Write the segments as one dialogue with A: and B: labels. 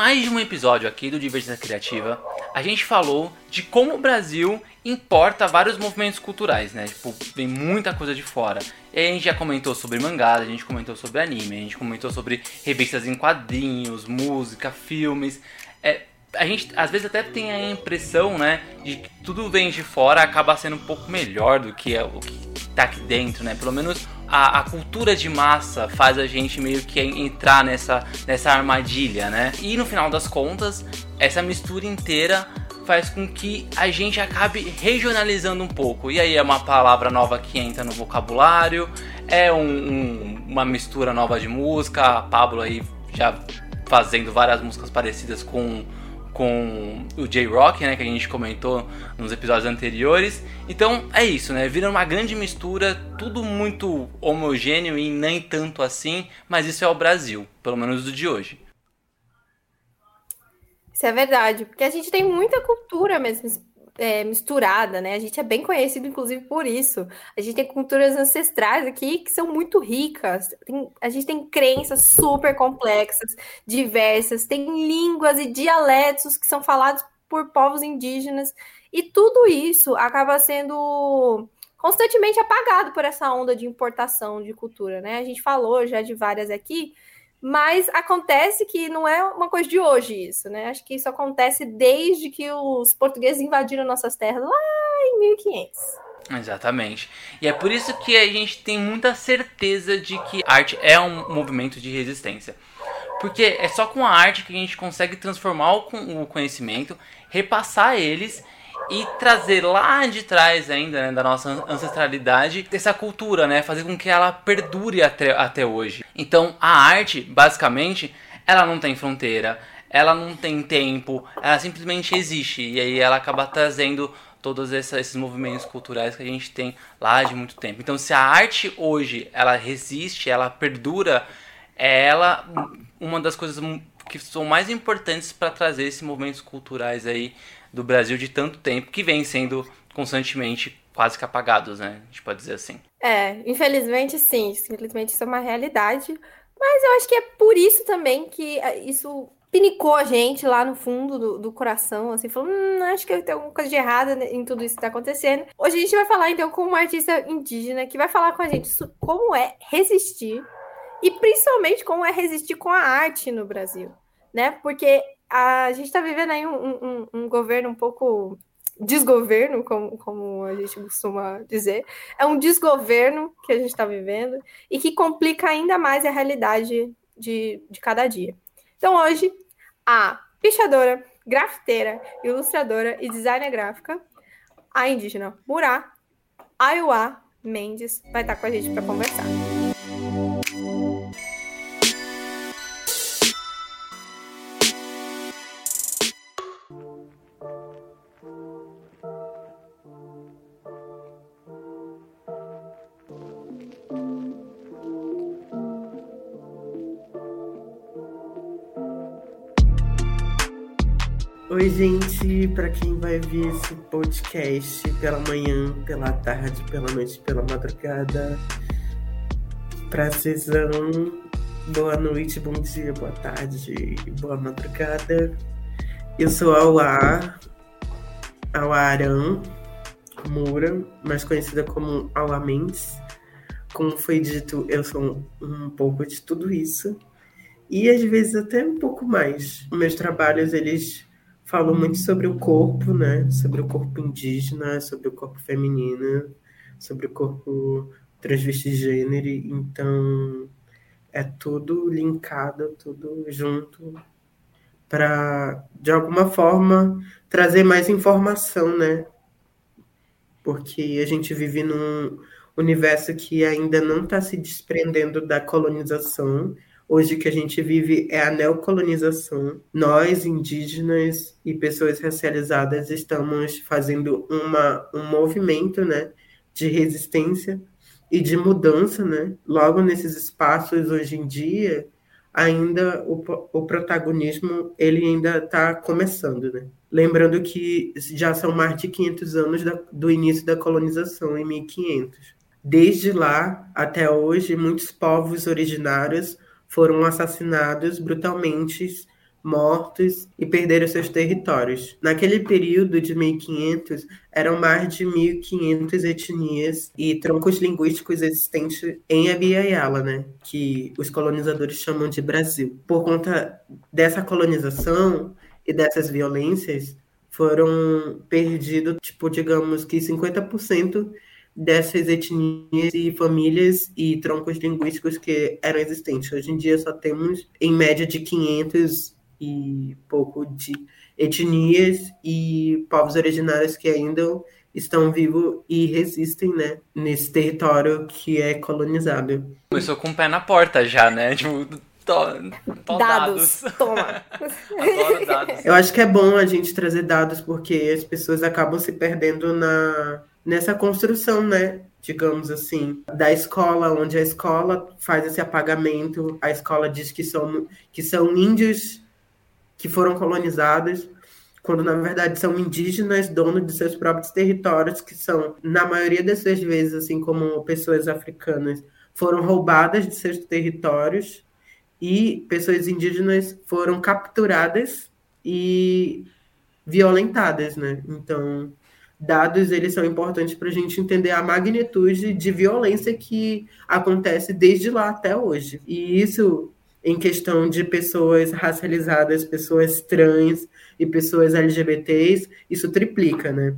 A: Mais de um episódio aqui do Divergência Criativa, a gente falou de como o Brasil importa vários movimentos culturais, né? Tipo, vem muita coisa de fora. E a gente já comentou sobre mangá, a gente comentou sobre anime, a gente comentou sobre revistas em quadrinhos, música, filmes. É, a gente às vezes até tem a impressão, né, de que tudo vem de fora acaba sendo um pouco melhor do que é o que tá aqui dentro, né? Pelo menos a, a, cultura de massa faz a gente meio que entrar nessa, nessa armadilha, né? E no final das contas, essa mistura inteira faz com que a gente acabe regionalizando um pouco. E aí é uma palavra nova que entra no vocabulário, é um, um, uma mistura nova de música. A Pablo aí já fazendo várias músicas parecidas com com o J-Rock, né, que a gente comentou nos episódios anteriores. Então é isso, né? Vira uma grande mistura, tudo muito homogêneo e nem tanto assim, mas isso é o Brasil, pelo menos do de hoje.
B: Isso é verdade, porque a gente tem muita cultura mesmo é, misturada, né? A gente é bem conhecido, inclusive, por isso. A gente tem culturas ancestrais aqui que são muito ricas. Tem, a gente tem crenças super complexas, diversas, tem línguas e dialetos que são falados por povos indígenas. E tudo isso acaba sendo constantemente apagado por essa onda de importação de cultura, né? A gente falou já de várias aqui, mas acontece que não é uma coisa de hoje isso, né? Acho que isso acontece desde que os portugueses invadiram nossas terras lá em 1500.
A: Exatamente. E é por isso que a gente tem muita certeza de que arte é um movimento de resistência. Porque é só com a arte que a gente consegue transformar o conhecimento, repassar eles e trazer lá de trás ainda, né, da nossa ancestralidade, essa cultura, né, fazer com que ela perdure até, até hoje. Então, a arte, basicamente, ela não tem fronteira, ela não tem tempo, ela simplesmente existe e aí ela acaba trazendo todos esses movimentos culturais que a gente tem lá de muito tempo. Então, se a arte hoje ela resiste, ela perdura, é ela uma das coisas que são mais importantes para trazer esses movimentos culturais aí do Brasil de tanto tempo que vem sendo constantemente quase que apagados, né? A gente pode dizer assim.
B: É, infelizmente sim, infelizmente isso é uma realidade, mas eu acho que é por isso também que é, isso pinicou a gente lá no fundo do, do coração, assim, falou, hum, acho que tem alguma coisa de errada em tudo isso que está acontecendo. Hoje a gente vai falar então com uma artista indígena que vai falar com a gente como é resistir e principalmente como é resistir com a arte no Brasil, né? Porque a gente está vivendo aí um, um, um, governo um pouco desgoverno, como, como a gente costuma dizer. É um desgoverno que a gente está vivendo e que complica ainda mais a realidade de, de cada dia. Então, hoje, a pichadora, grafiteira, ilustradora e designer gráfica, a indígena Murá, Ayuá Mendes, vai estar com a gente para conversar.
C: Gente, para quem vai ver esse podcast pela manhã, pela tarde, pela noite, pela madrugada, precisão, boa noite, bom dia, boa tarde, boa madrugada. Eu sou a Auá, Arão Moura, mais conhecida como Auá Mendes. Como foi dito, eu sou um pouco de tudo isso. E às vezes até um pouco mais. Meus trabalhos, eles falou muito sobre o corpo, né? Sobre o corpo indígena, sobre o corpo feminino, sobre o corpo transvestigênero. Então, é tudo linkado, tudo junto para, de alguma forma, trazer mais informação, né? Porque a gente vive num universo que ainda não está se desprendendo da colonização, hoje que a gente vive é a neocolonização. Nós, indígenas e pessoas racializadas, estamos fazendo uma, um movimento né, de resistência e de mudança. Né? Logo nesses espaços, hoje em dia, ainda o, o protagonismo ele ainda está começando. Né? Lembrando que já são mais de 500 anos da, do início da colonização, em 1500. Desde lá até hoje, muitos povos originários foram assassinados brutalmente, mortos e perderam seus territórios. Naquele período de 1500, eram mais de 1500 etnias e troncos linguísticos existentes em Abiyala, né, que os colonizadores chamam de Brasil. Por conta dessa colonização e dessas violências, foram perdidos, tipo, digamos que 50% dessas etnias e famílias e troncos linguísticos que eram existentes. Hoje em dia só temos, em média, de 500 e pouco de etnias e povos originários que ainda estão vivos e resistem, né, nesse território que é colonizado.
A: Começou com o pé na porta já, né? Tipo,
B: dados. dados. Toma.
C: dados. Eu acho que é bom a gente trazer dados porque as pessoas acabam se perdendo na nessa construção, né? Digamos assim, da escola, onde a escola faz esse apagamento, a escola diz que são, que são índios que foram colonizados, quando na verdade são indígenas, donos de seus próprios territórios, que são, na maioria dessas vezes, assim como pessoas africanas, foram roubadas de seus territórios e pessoas indígenas foram capturadas e violentadas, né? Então, dados eles são importantes para a gente entender a magnitude de violência que acontece desde lá até hoje. E isso em questão de pessoas racializadas, pessoas trans e pessoas LGBTs, isso triplica, né?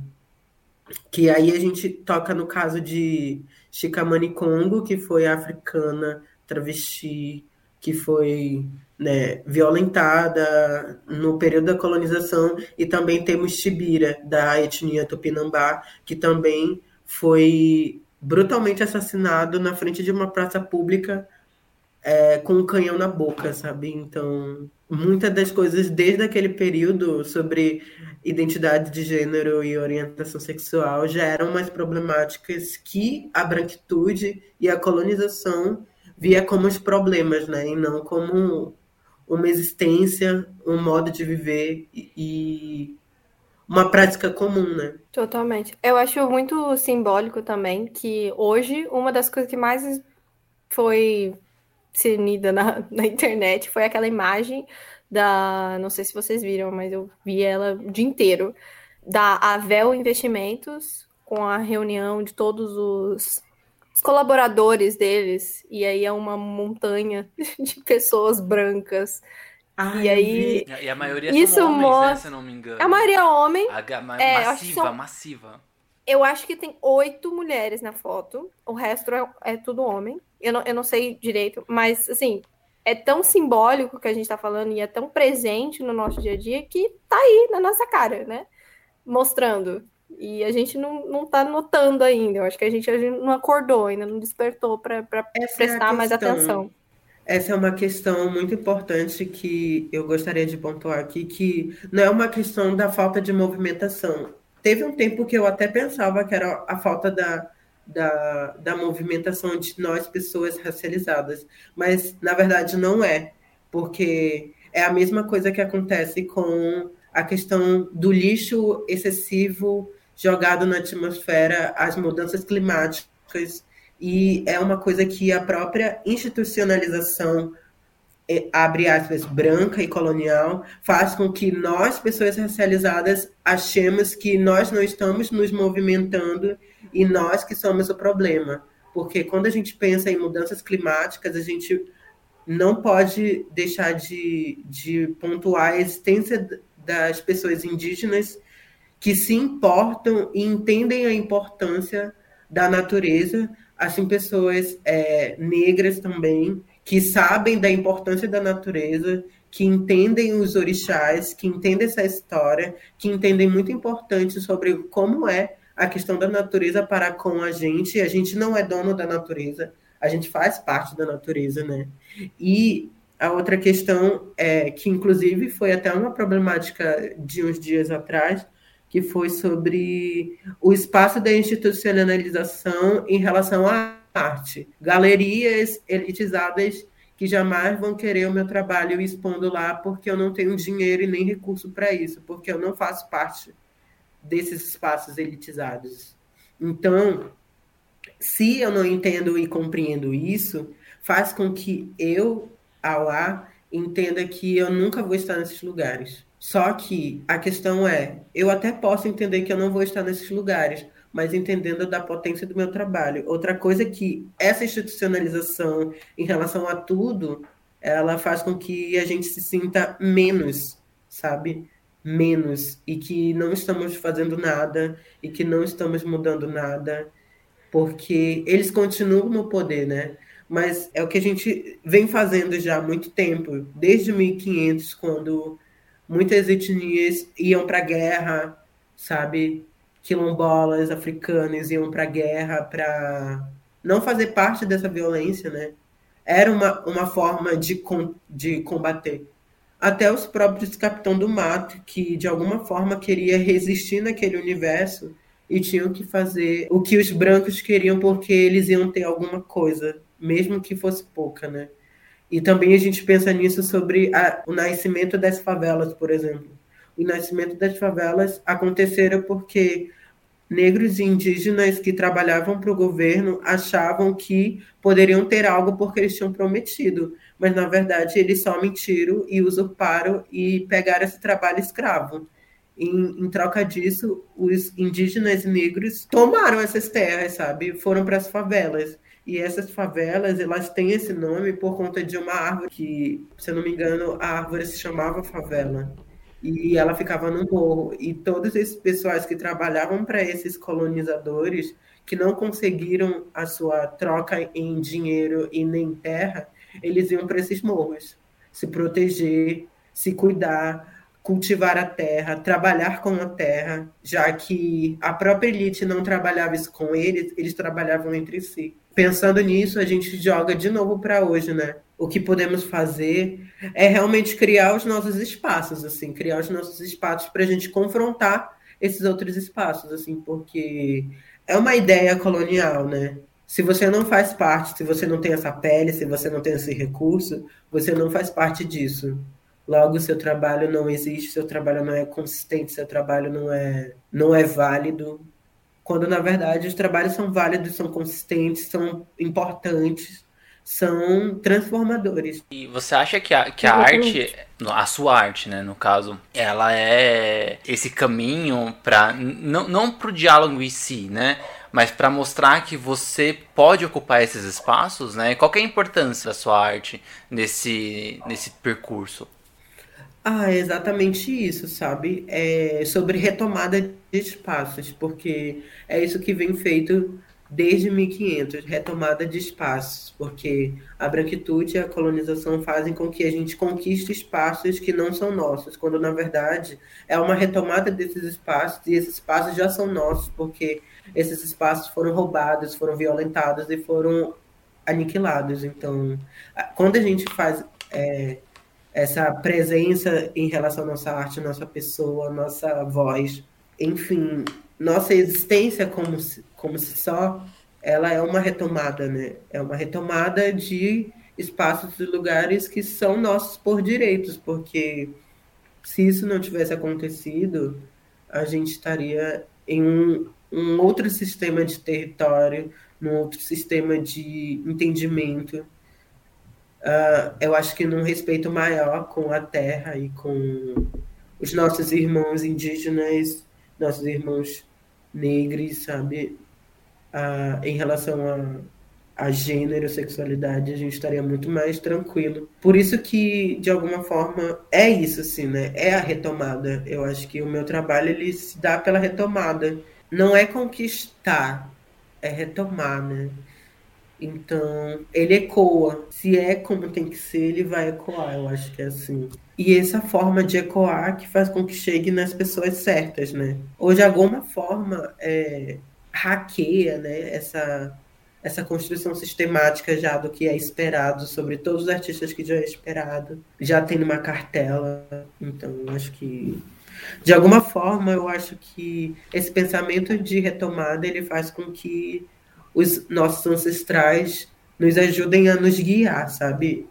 C: Que aí a gente toca no caso de Chikamani Congo, que foi africana, travesti, que foi né, violentada no período da colonização, e também temos Tibira, da etnia Tupinambá, que também foi brutalmente assassinado na frente de uma praça pública é, com um canhão na boca, sabe? Então, muitas das coisas desde aquele período sobre identidade de gênero e orientação sexual já eram mais problemáticas que a branquitude e a colonização via como os problemas, né? E não como uma existência, um modo de viver e uma prática comum, né?
B: Totalmente. Eu acho muito simbólico também que hoje uma das coisas que mais foi discernida na, na internet foi aquela imagem da. Não sei se vocês viram, mas eu vi ela o dia inteiro. Da Avel Investimentos, com a reunião de todos os os colaboradores deles, e aí é uma montanha de pessoas brancas.
C: Ai,
B: e aí.
A: E a maioria isso são homens, né, mostra... né, se eu não me engano.
B: A maioria é homem. A,
A: é, massiva, são... massiva.
B: Eu acho que tem oito mulheres na foto. O resto é, é, tudo homem. Eu não, eu não sei direito, mas assim, é tão simbólico que a gente tá falando e é tão presente no nosso dia a dia que tá aí na nossa cara, né? Mostrando e a gente não, não tá notando ainda. Eu acho que a gente, a gente não acordou, ainda não despertou para é prestar é mais atenção.
C: Essa é uma questão muito importante que eu gostaria de pontuar aqui, que não é uma questão da falta de movimentação. Teve um tempo que eu até pensava que era a falta da, da, da movimentação de nós, pessoas racializadas, mas na verdade não é, porque é a mesma coisa que acontece com a questão do lixo excessivo jogado na atmosfera as mudanças climáticas e é uma coisa que a própria institucionalização é, abre aspas, branca e colonial, faz com que nós, pessoas racializadas, achemos que nós não estamos nos movimentando e nós que somos o problema. Porque quando a gente pensa em mudanças climáticas, a gente não pode deixar de, de pontuar a existência das pessoas indígenas que se importam e entendem a importância da natureza, assim pessoas é, negras também que sabem da importância da natureza, que entendem os orixás, que entendem essa história, que entendem muito importante sobre como é a questão da natureza para com a gente. A gente não é dono da natureza, a gente faz parte da natureza, né? E A outra questão é que, inclusive, foi até uma problemática de uns dias atrás, que foi sobre o espaço da institucionalização em relação à arte. Galerias elitizadas que jamais vão querer o meu trabalho expondo lá porque eu não tenho dinheiro e nem recurso para isso, porque eu não faço parte desses espaços elitizados. Então, se eu não entendo e compreendo isso, faz com que eu, ao A, entenda que eu nunca vou estar nesses lugares. Só que a questão é, eu até posso entender que eu não vou estar nesses lugares, mas entendendo da potência do meu trabalho. Outra coisa é que essa institucionalização em relação a tudo, ela faz com que a gente se sinta menos, sabe? Menos e que não estamos fazendo nada e que não estamos mudando nada, porque eles continuam no poder, né? Mas é o que a gente vem fazendo já há muito tempo, desde 1500, quando muitas etnias iam para a guerra, sabe? quilombolas africanas iam para a guerra para não fazer parte dessa violência, né? Era uma, uma forma de, com, de combater. Até os próprios Capitão do Mato, que de alguma forma queria resistir naquele universo e tinham que fazer o que os brancos queriam porque eles iam ter alguma coisa, mesmo que fosse pouca, né? E também a gente pensa nisso sobre a, o nascimento das favelas, por exemplo o nascimento das favelas aconteceram porque negros e indígenas que trabalhavam para o governo achavam que poderiam ter algo porque eles tinham prometido, mas na verdade eles só mentiram e usurparam e pegaram esse trabalho escravo. Em, em troca disso, os indígenas negros tomaram essas terras, sabe? Foram para as favelas. E essas favelas, elas têm esse nome por conta de uma árvore que, se eu não me engano, a árvore se chamava favela e ela ficava no morro. E todos esses pessoais que trabalhavam para esses colonizadores, que não conseguiram a sua troca em dinheiro e nem terra, eles iam para esses morros se proteger, se cuidar, cultivar a terra, trabalhar com a terra, já que a própria elite não trabalhava isso com eles, eles trabalhavam entre si. Pensando nisso, a gente joga de novo para hoje, né? o que podemos fazer é realmente criar os nossos espaços, assim, criar os nossos espaços para a gente confrontar esses outros espaços, assim, porque é uma ideia colonial, né? Se você não faz parte, se você não tem essa pele, se você não tem esse recurso, você não faz parte disso. Logo, seu trabalho não existe, seu trabalho não é consistente, seu trabalho não é, não é válido. Quando, na verdade, os trabalhos são válidos, são consistentes, são importantes são transformadores.
A: E você acha que a, que a arte, a sua arte, né, no caso, ela é esse caminho para não, não para o diálogo em si, né, mas para mostrar que você pode ocupar esses espaços, né? Qual é a importância da sua arte nesse, nesse percurso?
C: Ah, é exatamente isso, sabe? É sobre retomada de espaços, porque é isso que vem feito desde 1500, retomada de espaços, porque a branquitude e a colonização fazem com que a gente conquiste espaços que não são nossos, quando na verdade é uma retomada desses espaços e esses espaços já são nossos, porque esses espaços foram roubados, foram violentados e foram aniquilados. Então, quando a gente faz é, essa presença em relação à nossa arte, nossa pessoa, nossa voz, enfim, nossa existência como, como se só, ela é uma retomada, né? É uma retomada de espaços e lugares que são nossos por direitos, porque se isso não tivesse acontecido, a gente estaria em um, um outro sistema de território, num outro sistema de entendimento. Uh, eu acho que num respeito maior com a terra e com os nossos irmãos indígenas, nossos irmãos negros, sabe? Ah, em relação a, a gênero, sexualidade, a gente estaria muito mais tranquilo. Por isso que, de alguma forma, é isso, assim, né? É a retomada. Eu acho que o meu trabalho, ele se dá pela retomada. Não é conquistar, é retomar, né? Então, ele ecoa. Se é como tem que ser, ele vai ecoar. Eu acho que é assim. E essa forma de ecoar que faz com que chegue nas pessoas certas, né? De alguma forma é, hackeia, né? Essa, essa construção sistemática já do que é esperado sobre todos os artistas que já é esperado, já tem numa cartela. Então, acho que de alguma forma eu acho que esse pensamento de retomada ele faz com que os nossos ancestrais nos ajudem a nos guiar, sabe?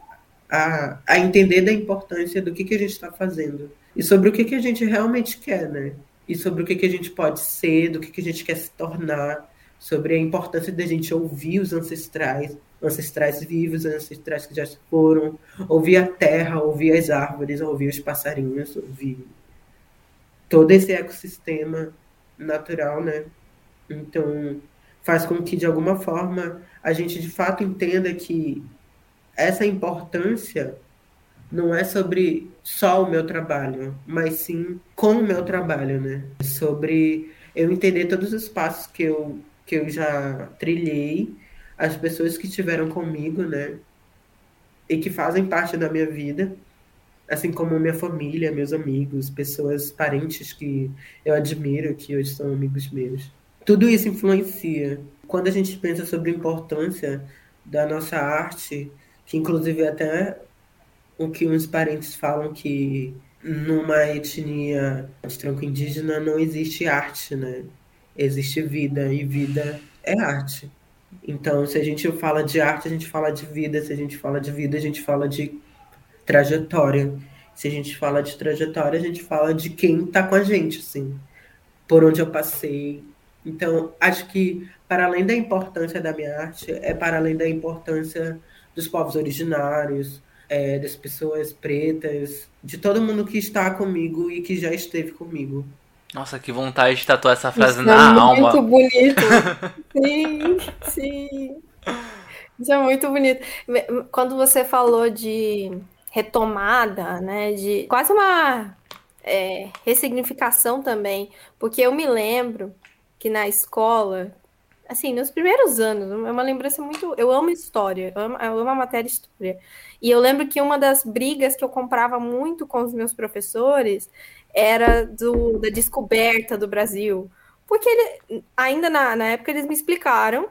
C: A, a entender da importância do que, que a gente está fazendo e sobre o que, que a gente realmente quer, né? E sobre o que, que a gente pode ser, do que, que a gente quer se tornar sobre a importância da gente ouvir os ancestrais, ancestrais vivos, ancestrais que já foram, ouvir a terra, ouvir as árvores, ouvir os passarinhos, ouvir todo esse ecossistema natural, né? Então, faz com que, de alguma forma, a gente de fato entenda que essa importância não é sobre só o meu trabalho, mas sim com o meu trabalho, né? Sobre eu entender todos os passos que eu que eu já trilhei, as pessoas que estiveram comigo, né? E que fazem parte da minha vida, assim como minha família, meus amigos, pessoas, parentes que eu admiro, que hoje são amigos meus. Tudo isso influencia. Quando a gente pensa sobre a importância da nossa arte, que inclusive até o que uns parentes falam que numa etnia de tronco indígena não existe arte, né? existe vida e vida é arte. Então, se a gente fala de arte, a gente fala de vida. Se a gente fala de vida, a gente fala de trajetória. Se a gente fala de trajetória, a gente fala de quem está com a gente, assim, por onde eu passei. Então, acho que para além da importância da minha arte, é para além da importância dos povos originários, é, das pessoas pretas, de todo mundo que está comigo e que já esteve comigo.
A: Nossa, que vontade de tatuar essa frase Isso na é alma.
B: Muito bonito. sim, sim. Isso é muito bonito. Quando você falou de retomada, né, de quase uma é, ressignificação também, porque eu me lembro que na escola, assim, nos primeiros anos, é uma lembrança muito. Eu amo história, eu amo, eu amo a matéria história. E eu lembro que uma das brigas que eu comprava muito com os meus professores era do, da descoberta do Brasil. Porque ele, ainda na, na época eles me explicaram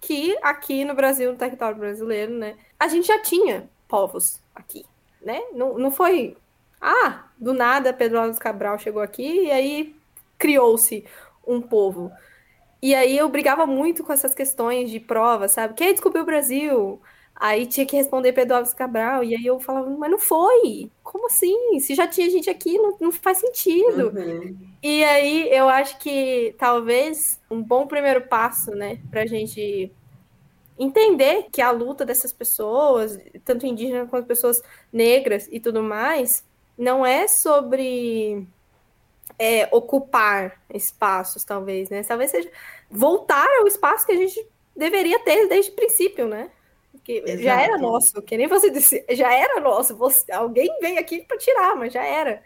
B: que aqui no Brasil, no território brasileiro, né, a gente já tinha povos aqui, né? Não, não foi, ah, do nada Pedro Alves Cabral chegou aqui e aí criou-se um povo. E aí eu brigava muito com essas questões de prova, sabe? Quem descobriu o Brasil? Aí tinha que responder Pedro Alves Cabral, e aí eu falava, mas não foi. Como assim? Se já tinha gente aqui, não, não faz sentido. Uhum. E aí eu acho que talvez um bom primeiro passo, né, pra gente entender que a luta dessas pessoas, tanto indígenas quanto pessoas negras e tudo mais, não é sobre é, ocupar espaços, talvez, né? Talvez seja voltar ao espaço que a gente deveria ter desde o princípio, né? que Exato. já era nosso, que nem você disse, já era nosso. Você, alguém veio aqui para tirar, mas já era.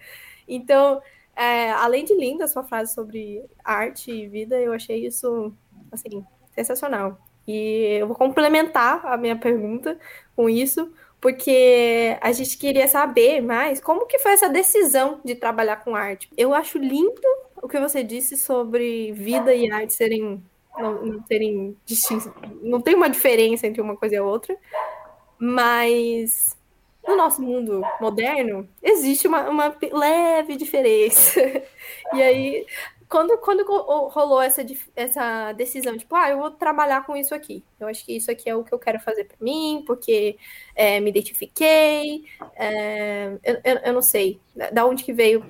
B: Então, é, além de linda a sua frase sobre arte e vida, eu achei isso assim sensacional. E eu vou complementar a minha pergunta com isso, porque a gente queria saber mais como que foi essa decisão de trabalhar com arte. Eu acho lindo o que você disse sobre vida e arte serem não, não distinção, não tem uma diferença entre uma coisa e a outra, mas no nosso mundo moderno existe uma, uma leve diferença. e aí, quando, quando rolou essa, essa decisão, tipo, ah, eu vou trabalhar com isso aqui. Eu acho que isso aqui é o que eu quero fazer para mim, porque é, me identifiquei. É, eu, eu, eu, não sei da onde que veio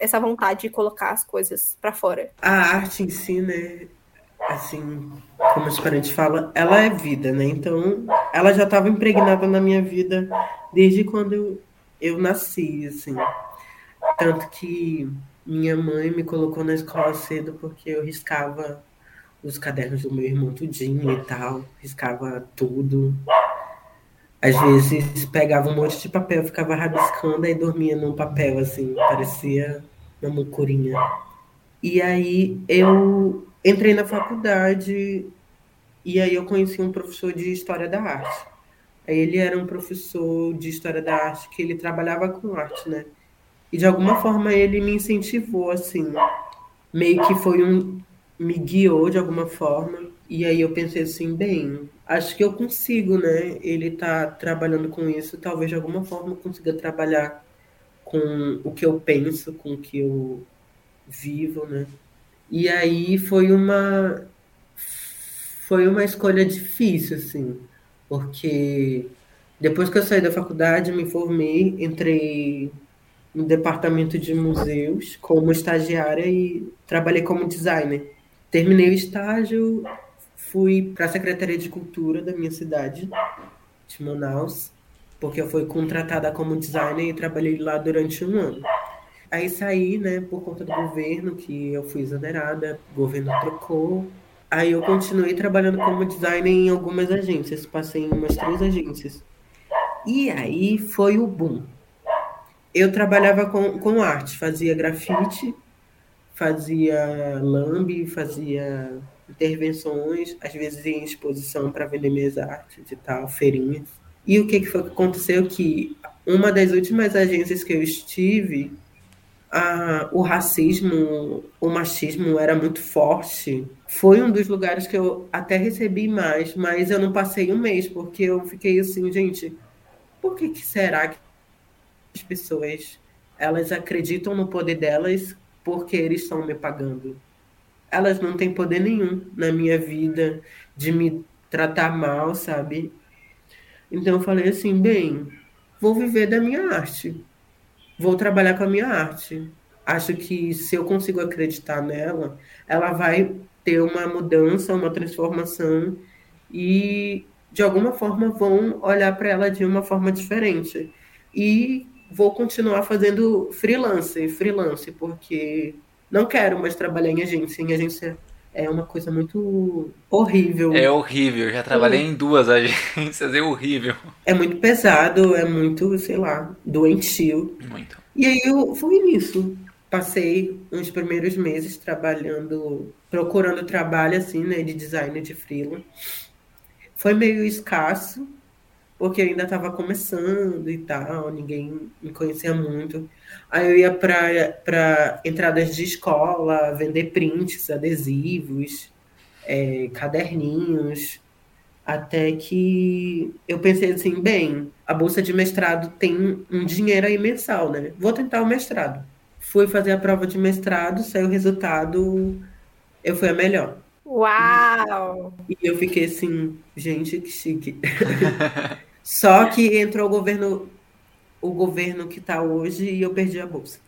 B: essa vontade de colocar as coisas para fora.
C: A arte em si, né? assim, como os parentes falam, ela é vida, né? Então, ela já estava impregnada na minha vida desde quando eu nasci, assim. Tanto que minha mãe me colocou na escola cedo porque eu riscava os cadernos do meu irmão tudinho e tal, riscava tudo. Às vezes pegava um monte de papel, ficava rabiscando e dormia num papel assim, parecia uma mucurinha. E aí eu entrei na faculdade e aí eu conheci um professor de História da Arte. Aí ele era um professor de História da Arte que ele trabalhava com arte, né? E de alguma forma ele me incentivou, assim, meio que foi um, me guiou de alguma forma. E aí eu pensei assim, bem, acho que eu consigo, né? Ele tá trabalhando com isso, talvez de alguma forma eu consiga trabalhar com o que eu penso, com o que eu vivo, né? E aí foi uma foi uma escolha difícil, assim, porque depois que eu saí da faculdade, me formei, entrei no departamento de museus como estagiária e trabalhei como designer. Terminei o estágio, fui para a Secretaria de Cultura da minha cidade, de Manaus, porque eu fui contratada como designer e trabalhei lá durante um ano. Aí saí, né, por conta do governo, que eu fui exonerada, o governo trocou, Aí eu continuei trabalhando como designer em algumas agências, passei em umas três agências. E aí foi o boom. Eu trabalhava com, com arte, fazia grafite, fazia lambe, fazia intervenções, às vezes em exposição para vender minhas artes e tal, feirinhas. E o que, que foi que aconteceu? Que uma das últimas agências que eu estive, a, o racismo, o machismo era muito forte. Foi um dos lugares que eu até recebi mais, mas eu não passei um mês, porque eu fiquei assim, gente, por que, que será que as pessoas elas acreditam no poder delas porque eles estão me pagando? Elas não têm poder nenhum na minha vida de me tratar mal, sabe? Então eu falei assim, bem, vou viver da minha arte vou trabalhar com a minha arte. Acho que se eu consigo acreditar nela, ela vai ter uma mudança, uma transformação e de alguma forma vão olhar para ela de uma forma diferente. E vou continuar fazendo freelance, freelance, porque não quero mais trabalhar em agência. Em agência é uma coisa muito horrível.
A: É horrível, já trabalhei em duas agências, é horrível.
C: É muito pesado, é muito, sei lá, doentio.
A: Muito.
C: E aí eu fui nisso. Passei uns primeiros meses trabalhando, procurando trabalho assim, né, de design de freela. Foi meio escasso, porque eu ainda estava começando e tal, ninguém me conhecia muito. Aí eu ia para entradas de escola, vender prints, adesivos, é, caderninhos, até que eu pensei assim, bem, a bolsa de mestrado tem um dinheiro aí mensal, né? Vou tentar o mestrado. Fui fazer a prova de mestrado, saiu o resultado, eu fui a melhor.
B: Uau!
C: E eu fiquei assim, gente, que chique. Só que entrou o governo, o governo que tá hoje e eu perdi a bolsa.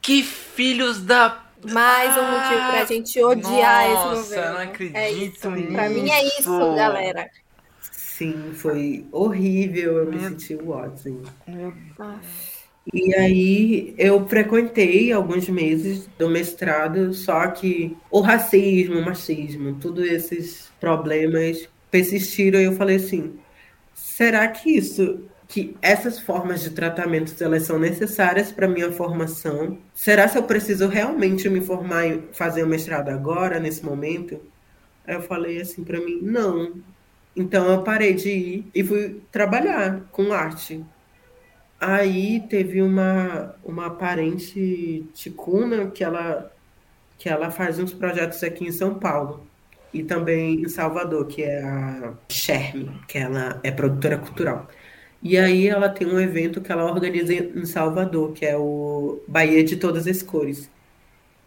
A: Que filhos da
B: mais um motivo pra gente odiar
A: Nossa,
B: esse governo.
A: não acredito
B: é isso.
A: nisso.
B: Pra mim é isso, galera.
C: Sim, foi horrível, eu me senti o ótimo.
B: Aff.
C: E aí eu frequentei alguns meses do mestrado, só que o racismo, o machismo, todos esses problemas persistiram e eu falei assim, será que isso, que essas formas de tratamento elas são necessárias para minha formação? Será se eu preciso realmente me formar e fazer o mestrado agora, nesse momento? Aí eu falei assim para mim, não. Então eu parei de ir e fui trabalhar com arte. Aí teve uma, uma parente ticuna que ela, que ela faz uns projetos aqui em São Paulo e também em Salvador, que é a Sherme, que ela é produtora cultural. E aí ela tem um evento que ela organiza em Salvador, que é o Bahia de Todas as Cores.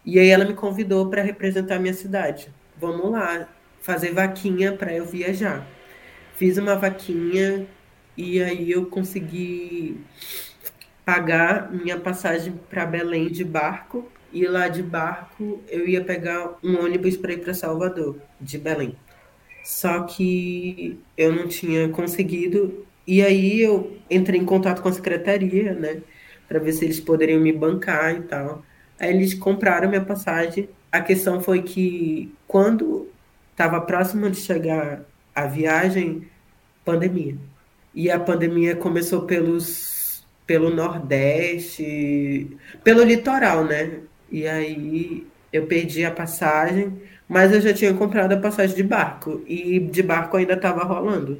C: E aí ela me convidou para representar a minha cidade. Vamos lá, fazer vaquinha para eu viajar. Fiz uma vaquinha e aí eu consegui pagar minha passagem para Belém de barco e lá de barco eu ia pegar um ônibus para ir para Salvador, de Belém. Só que eu não tinha conseguido e aí eu entrei em contato com a secretaria, né, para ver se eles poderiam me bancar e tal. Aí eles compraram minha passagem. A questão foi que quando estava próximo de chegar a viagem, pandemia. E a pandemia começou pelos, pelo Nordeste, pelo litoral, né? E aí eu perdi a passagem, mas eu já tinha comprado a passagem de barco. E de barco ainda estava rolando.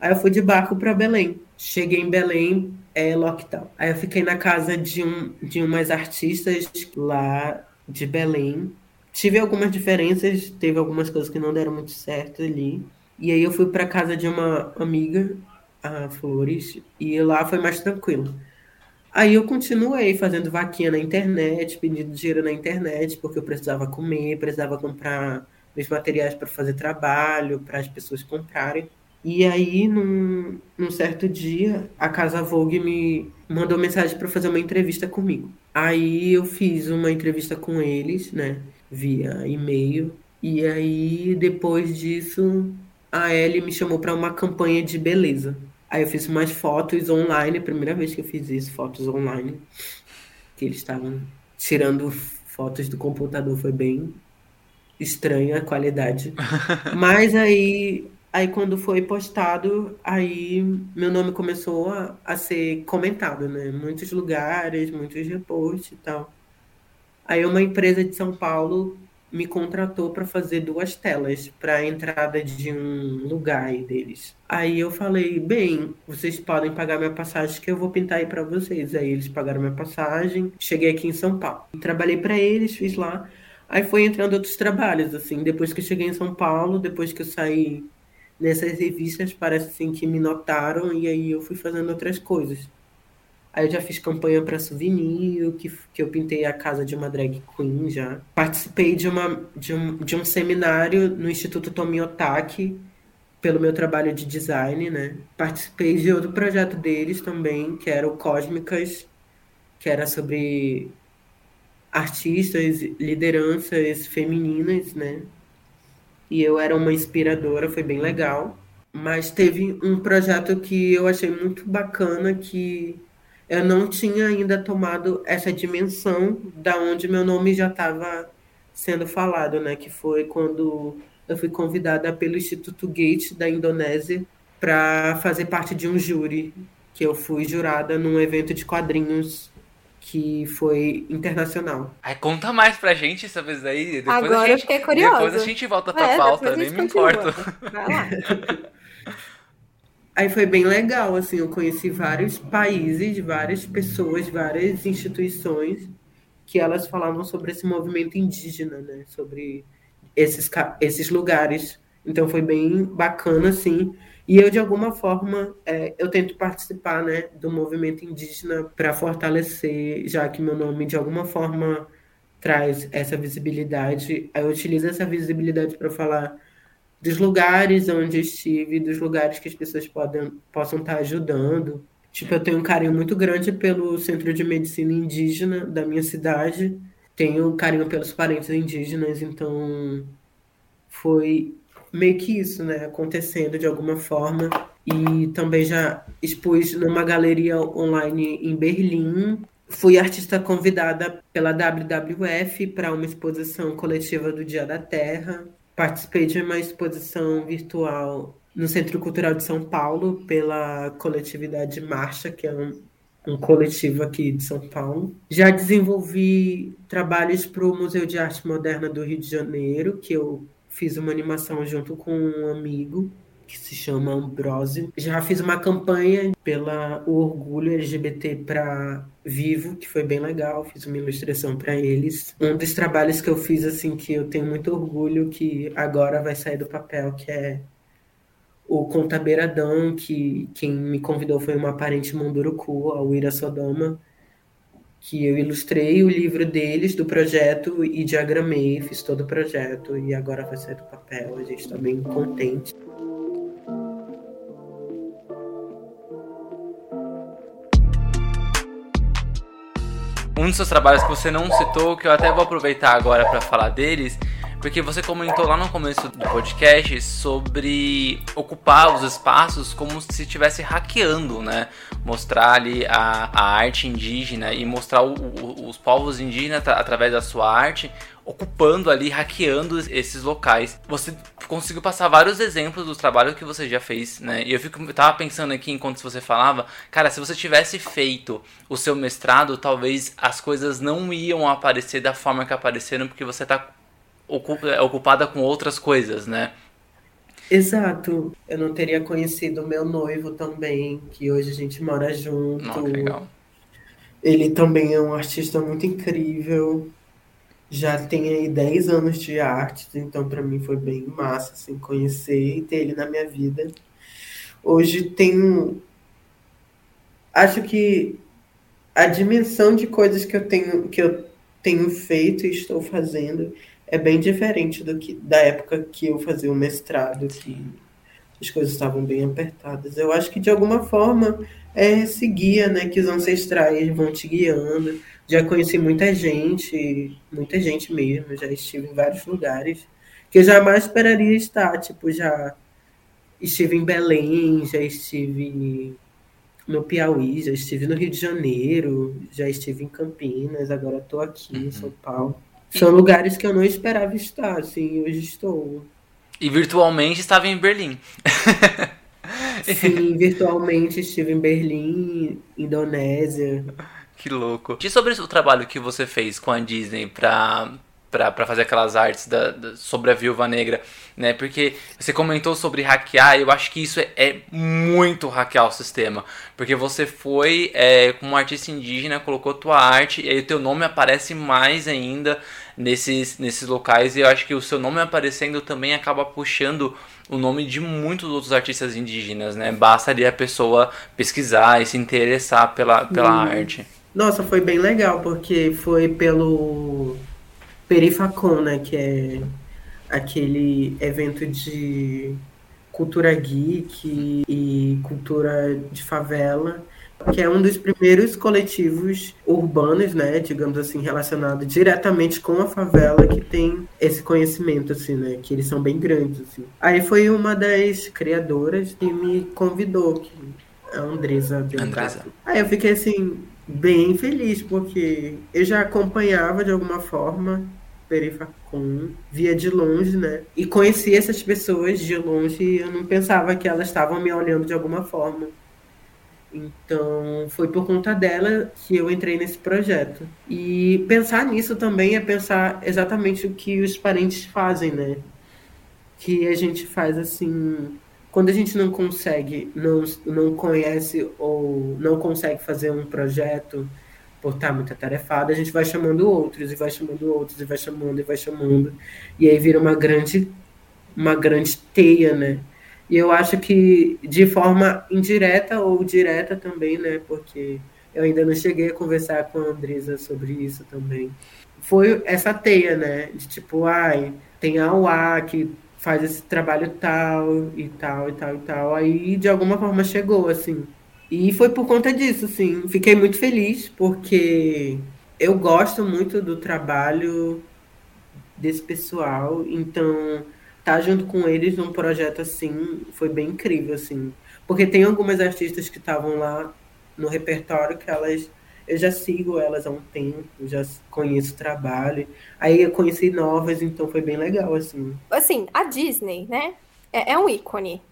C: Aí eu fui de barco para Belém. Cheguei em Belém, é lockdown. Aí eu fiquei na casa de, um, de umas artistas lá de Belém. tive algumas diferenças, teve algumas coisas que não deram muito certo ali. E aí eu fui para casa de uma amiga, a Flores, e lá foi mais tranquilo. Aí eu continuei fazendo vaquinha na internet, pedindo dinheiro na internet, porque eu precisava comer, precisava comprar meus materiais para fazer trabalho, para as pessoas comprarem. E aí, num, num, certo dia, a Casa Vogue me mandou mensagem para fazer uma entrevista comigo. Aí eu fiz uma entrevista com eles, né, via e-mail. E aí, depois disso, a Ellie me chamou para uma campanha de beleza. Aí eu fiz umas fotos online, primeira vez que eu fiz isso, fotos online. Que eles estavam tirando fotos do computador, foi bem estranha a qualidade. Mas aí, aí quando foi postado, aí meu nome começou a, a ser comentado, né? Muitos lugares, muitos reposts e tal. Aí uma empresa de São Paulo me contratou para fazer duas telas para a entrada de um lugar deles. Aí eu falei, bem, vocês podem pagar minha passagem que eu vou pintar aí para vocês. Aí eles pagaram minha passagem, cheguei aqui em São Paulo. Trabalhei para eles, fiz lá. Aí foi entrando outros trabalhos, assim, depois que eu cheguei em São Paulo, depois que eu saí nessas revistas, parece assim que me notaram e aí eu fui fazendo outras coisas. Aí eu já fiz campanha para souvenir, que, que eu pintei a casa de uma drag queen já. Participei de, uma, de, um, de um seminário no Instituto Tomiotaki, pelo meu trabalho de design, né? Participei de outro projeto deles também, que era o Cósmicas, que era sobre artistas, lideranças femininas, né? E eu era uma inspiradora, foi bem legal. Mas teve um projeto que eu achei muito bacana que eu não tinha ainda tomado essa dimensão da onde meu nome já estava sendo falado, né? Que foi quando eu fui convidada pelo Instituto Gate da Indonésia para fazer parte de um júri, que eu fui jurada num evento de quadrinhos que foi internacional.
A: Aí conta mais pra gente essa vez aí.
B: Depois Agora a gente, eu fiquei curiosa.
A: Depois a gente volta pra é, pauta, nem me importo.
B: Vai lá.
C: Aí foi bem legal, assim, eu conheci vários países, várias pessoas, várias instituições que elas falavam sobre esse movimento indígena, né? Sobre esses, esses lugares. Então foi bem bacana, assim. E eu, de alguma forma, é, eu tento participar, né, do movimento indígena para fortalecer, já que meu nome, de alguma forma, traz essa visibilidade. Eu utilizo essa visibilidade para falar dos lugares onde estive, dos lugares que as pessoas podem, possam estar ajudando. Tipo, eu tenho um carinho muito grande pelo Centro de Medicina Indígena da minha cidade. Tenho carinho pelos parentes indígenas, então foi meio que isso, né, acontecendo de alguma forma. E também já expus numa galeria online em Berlim. Fui artista convidada pela WWF para uma exposição coletiva do Dia da Terra. Participei de uma exposição virtual no Centro Cultural de São Paulo pela coletividade Marcha, que é um, um coletivo aqui de São Paulo. Já desenvolvi trabalhos para o Museu de Arte Moderna do Rio de Janeiro, que eu fiz uma animação junto com um amigo que se chama Ambrósio. Já fiz uma campanha pela orgulho LGBT para Vivo, que foi bem legal, fiz uma ilustração para eles. Um dos trabalhos que eu fiz assim que eu tenho muito orgulho que agora vai sair do papel, que é o Conta Beiradão, que quem me convidou foi uma parente Munduruku, a Uira Sodoma que eu ilustrei o livro deles, do projeto, e diagramei, fiz todo o projeto, e agora vai sair do papel, a gente está bem contente.
A: Um dos seus trabalhos que você não citou, que eu até vou aproveitar agora para falar deles, porque você comentou lá no começo do podcast sobre ocupar os espaços como se estivesse hackeando, né? Mostrar ali a, a arte indígena e mostrar o, o, os povos indígenas através da sua arte ocupando ali, hackeando esses locais. Você conseguiu passar vários exemplos dos trabalhos que você já fez, né? E eu fico, eu tava pensando aqui enquanto você falava, cara, se você tivesse feito o seu mestrado, talvez as coisas não iam aparecer da forma que apareceram, porque você tá ocupada com outras coisas, né?
C: Exato. Eu não teria conhecido meu noivo também, que hoje a gente mora junto.
A: Não, legal.
C: Ele também é um artista muito incrível. já tem aí 10 anos de arte, então para mim foi bem massa assim, conhecer e ter ele na minha vida. Hoje tenho. Acho que a dimensão de coisas que eu tenho, que eu tenho feito e estou fazendo é bem diferente do que da época que eu fazia o mestrado. Sim. As coisas estavam bem apertadas. Eu acho que de alguma forma é esse guia, né, que os ancestrais vão te guiando já conheci muita gente, muita gente mesmo, já estive em vários lugares que eu jamais esperaria estar, tipo, já estive em Belém, já estive no Piauí, já estive no Rio de Janeiro, já estive em Campinas, agora estou aqui uhum. em São Paulo. São lugares que eu não esperava estar, assim, hoje estou.
A: E virtualmente estava em Berlim.
C: Sim, virtualmente estive em Berlim, Indonésia.
A: Que louco. E sobre o trabalho que você fez com a Disney pra, pra, pra fazer aquelas artes da, da, sobre a Viúva Negra, né? Porque você comentou sobre hackear, e eu acho que isso é, é muito hackear o sistema. Porque você foi é, como artista indígena, colocou tua arte, e aí o teu nome aparece mais ainda nesses, nesses locais, e eu acho que o seu nome aparecendo também acaba puxando o nome de muitos outros artistas indígenas, né? Basta ali a pessoa pesquisar e se interessar pela, pela hum. arte.
C: Nossa, foi bem legal, porque foi pelo Perifacon, né? Que é aquele evento de cultura geek e cultura de favela, que é um dos primeiros coletivos urbanos, né, digamos assim, relacionado diretamente com a favela que tem esse conhecimento, assim, né, que eles são bem grandes, assim. Aí foi uma das criadoras que me convidou, que é a Andresa Beltrato. Aí eu fiquei assim, bem feliz, porque eu já acompanhava de alguma forma Perifacon, via de longe, né? E conhecia essas pessoas de longe e eu não pensava que elas estavam me olhando de alguma forma. Então, foi por conta dela que eu entrei nesse projeto. E pensar nisso também é pensar exatamente o que os parentes fazem, né? Que a gente faz assim, quando a gente não consegue, não, não conhece ou não consegue fazer um projeto por estar muito atarefado, a gente vai chamando outros e vai chamando outros e vai chamando e vai chamando. E aí vira uma grande, uma grande teia, né? E eu acho que de forma indireta ou direta também, né? Porque eu ainda não cheguei a conversar com a Andresa sobre isso também. Foi essa teia, né? De tipo, ai, tem a UA que faz esse trabalho tal e tal e tal e tal. Aí de alguma forma chegou, assim. E foi por conta disso, assim. Fiquei muito feliz porque eu gosto muito do trabalho desse pessoal, então estar tá junto com eles num projeto assim foi bem incrível, assim. Porque tem algumas artistas que estavam lá no repertório que elas eu já sigo elas há um tempo, já conheço o trabalho. Aí eu conheci novas, então foi bem legal, assim.
B: Assim, a Disney, né? É, é um ícone.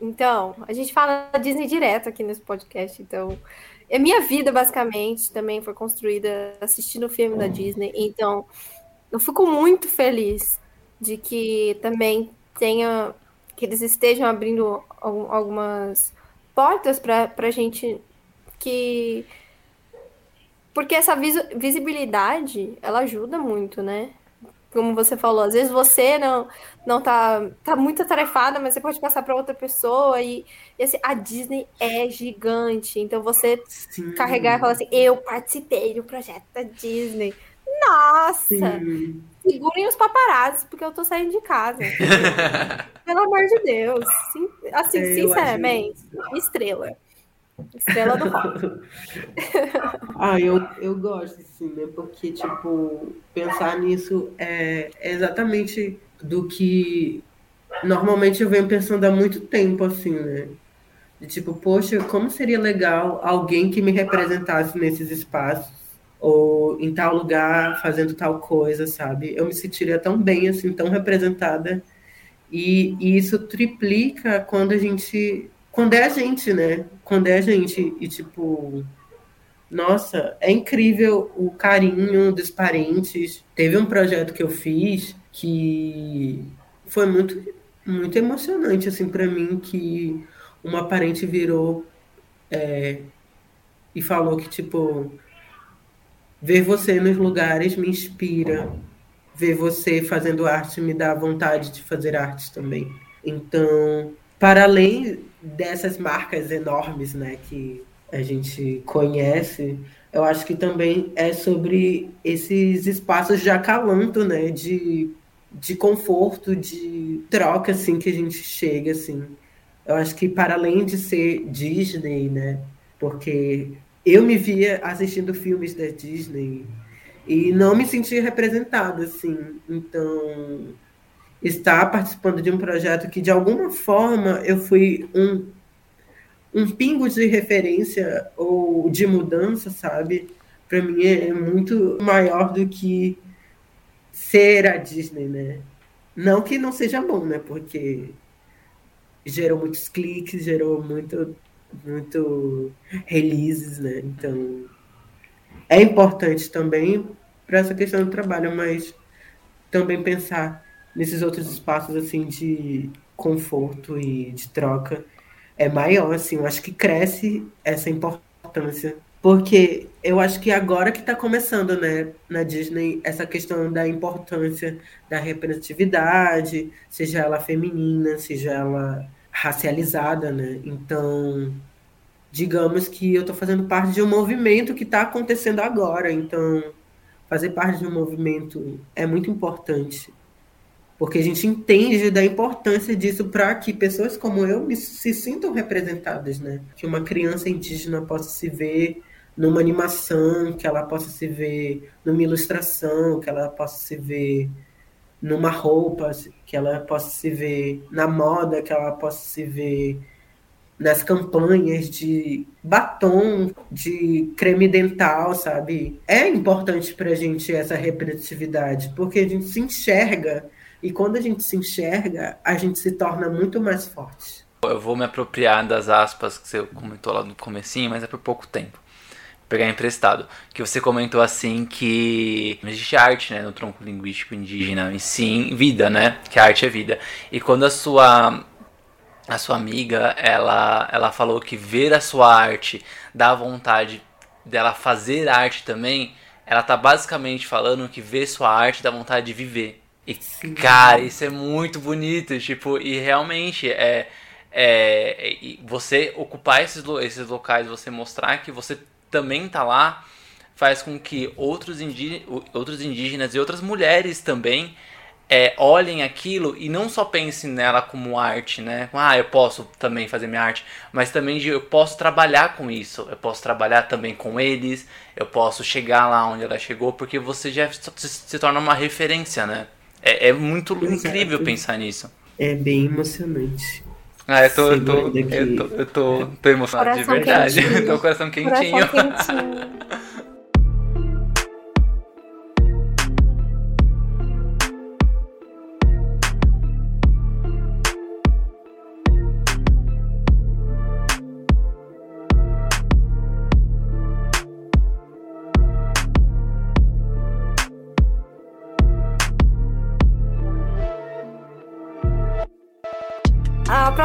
B: Então, a gente fala da Disney direto aqui nesse podcast, então. É minha vida, basicamente, também foi construída assistindo o filme da Disney. Então, eu fico muito feliz de que também tenha. que eles estejam abrindo algumas portas para a gente que porque essa vis visibilidade, ela ajuda muito, né? Como você falou, às vezes você não não tá, tá muito atarefada, mas você pode passar para outra pessoa e, e assim, a Disney é gigante, então você Sim. carregar e falar assim, eu participei do projeto da Disney. Nossa! Sim. Segurem os paparazzi, porque eu tô saindo de casa. Pelo amor de Deus. Sim, assim, é, sinceramente, estrela. Estrela do rock.
C: ah, eu, eu gosto, sim, né? Porque, tipo, pensar nisso é exatamente do que normalmente eu venho pensando há muito tempo, assim, né? De tipo, poxa, como seria legal alguém que me representasse nesses espaços ou em tal lugar fazendo tal coisa, sabe? Eu me sentiria tão bem, assim, tão representada. E, e isso triplica quando a gente quando é a gente, né? Quando é a gente e tipo, nossa, é incrível o carinho dos parentes. Teve um projeto que eu fiz que foi muito muito emocionante assim para mim que uma parente virou é, e falou que tipo ver você nos lugares me inspira ver você fazendo arte me dá vontade de fazer arte também. Então, para além dessas marcas enormes, né, que a gente conhece, eu acho que também é sobre esses espaços de acalanto, né, de, de conforto, de troca, assim, que a gente chega, assim. Eu acho que para além de ser Disney, né, porque eu me via assistindo filmes da Disney e não me sentia representado, assim. Então, estar participando de um projeto que, de alguma forma, eu fui um, um pingo de referência ou de mudança, sabe? Para mim é muito maior do que ser a Disney, né? Não que não seja bom, né? Porque gerou muitos cliques, gerou muito, muito releases, né? Então é importante também para essa questão do trabalho, mas também pensar nesses outros espaços assim de conforto e de troca é maior, assim, eu acho que cresce essa importância. Porque eu acho que agora que está começando, né, na Disney, essa questão da importância da representatividade, seja ela feminina, seja ela racializada, né? Então, digamos que eu estou fazendo parte de um movimento que está acontecendo agora. Então, fazer parte de um movimento é muito importante porque a gente entende da importância disso para que pessoas como eu se sintam representadas, né? Que uma criança indígena possa se ver numa animação, que ela possa se ver numa ilustração, que ela possa se ver numa roupa, que ela possa se ver na moda, que ela possa se ver nas campanhas de batom, de creme dental, sabe? É importante para a gente essa representatividade, porque a gente se enxerga e quando a gente se enxerga, a gente se torna muito mais forte.
A: Eu vou me apropriar das aspas que você comentou lá no comecinho, mas é por pouco tempo. Pegar emprestado. Que você comentou assim que existe arte, né, no tronco linguístico indígena, e sim vida, né? Que a arte é vida. E quando a sua a sua amiga, ela ela falou que ver a sua arte dá vontade dela fazer arte também, ela tá basicamente falando que ver sua arte dá vontade de viver. E, cara, isso é muito bonito, tipo, e realmente é, é você ocupar esses, esses locais, você mostrar que você também tá lá, faz com que outros, indí outros indígenas e outras mulheres também é, olhem aquilo e não só pensem nela como arte, né? Ah, eu posso também fazer minha arte, mas também de, eu posso trabalhar com isso, eu posso trabalhar também com eles, eu posso chegar lá onde ela chegou, porque você já se, se torna uma referência, né? É, é muito Exato. incrível pensar nisso.
C: É bem emocionante.
A: Ah, eu tô, eu tô, eu tô, eu tô, tô emocionado coração de verdade. Quentinho. tô com o coração quentinho. Coração quentinho.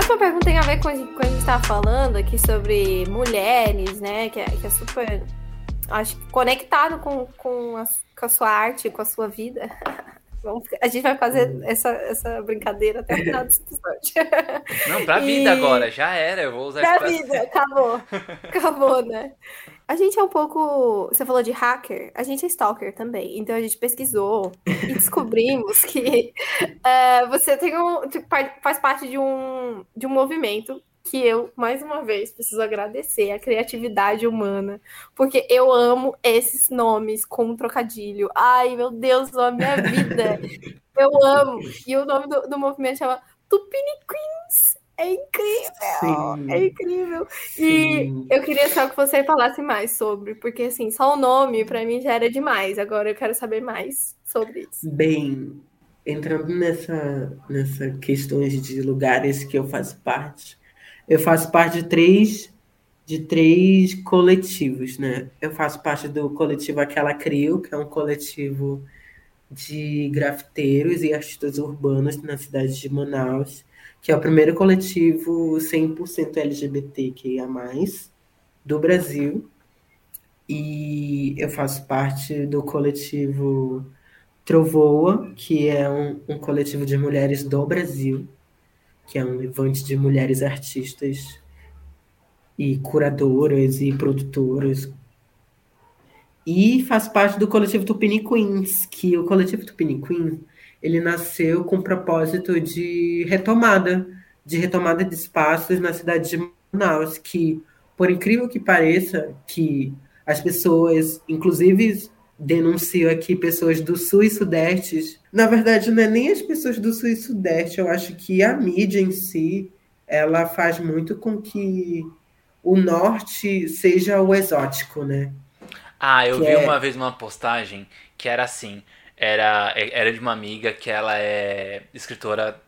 B: próxima pergunta tem a ver com, com a gente está falando aqui sobre mulheres, né? Que é, que é super, acho conectado com, com, a, com a sua arte, com a sua vida. Vamos, a gente vai fazer uhum. essa, essa brincadeira até o final desse episódio.
A: Não, pra vida e... agora, já era, eu vou usar
B: Pra vida, acabou. Acabou, né? A gente é um pouco. Você falou de hacker, a gente é stalker também. Então a gente pesquisou e descobrimos que uh, você tem um, faz parte de um, de um movimento que eu, mais uma vez, preciso agradecer a criatividade humana, porque eu amo esses nomes com um trocadilho. Ai, meu Deus, a minha vida. Eu amo. E o nome do, do movimento chama Tupiniquins. É incrível! Sim. É incrível! Sim. E eu queria só que você falasse mais sobre, porque assim, só o nome para mim já era demais. Agora eu quero saber mais sobre isso.
C: Bem, entrando nessa, nessa questões de lugares que eu faço parte, eu faço parte de três de três coletivos, né? Eu faço parte do coletivo Aquela Crio, que é um coletivo de grafiteiros e artistas urbanos na cidade de Manaus que é o primeiro coletivo 100% LGBTQIA+, do Brasil. E eu faço parte do coletivo Trovoa, que é um, um coletivo de mulheres do Brasil, que é um levante de mulheres artistas e curadoras e produtoras. E faz parte do coletivo Tupini Queens, que o coletivo Tupini Queen, ele nasceu com o propósito de retomada, de retomada de espaços na cidade de Manaus, que, por incrível que pareça, que as pessoas, inclusive denunciam aqui pessoas do sul e sudeste, na verdade não é nem as pessoas do sul e sudeste, eu acho que a mídia em si, ela faz muito com que o norte seja o exótico, né?
A: Ah, eu que vi é... uma vez uma postagem que era assim, era, era de uma amiga que ela é escritora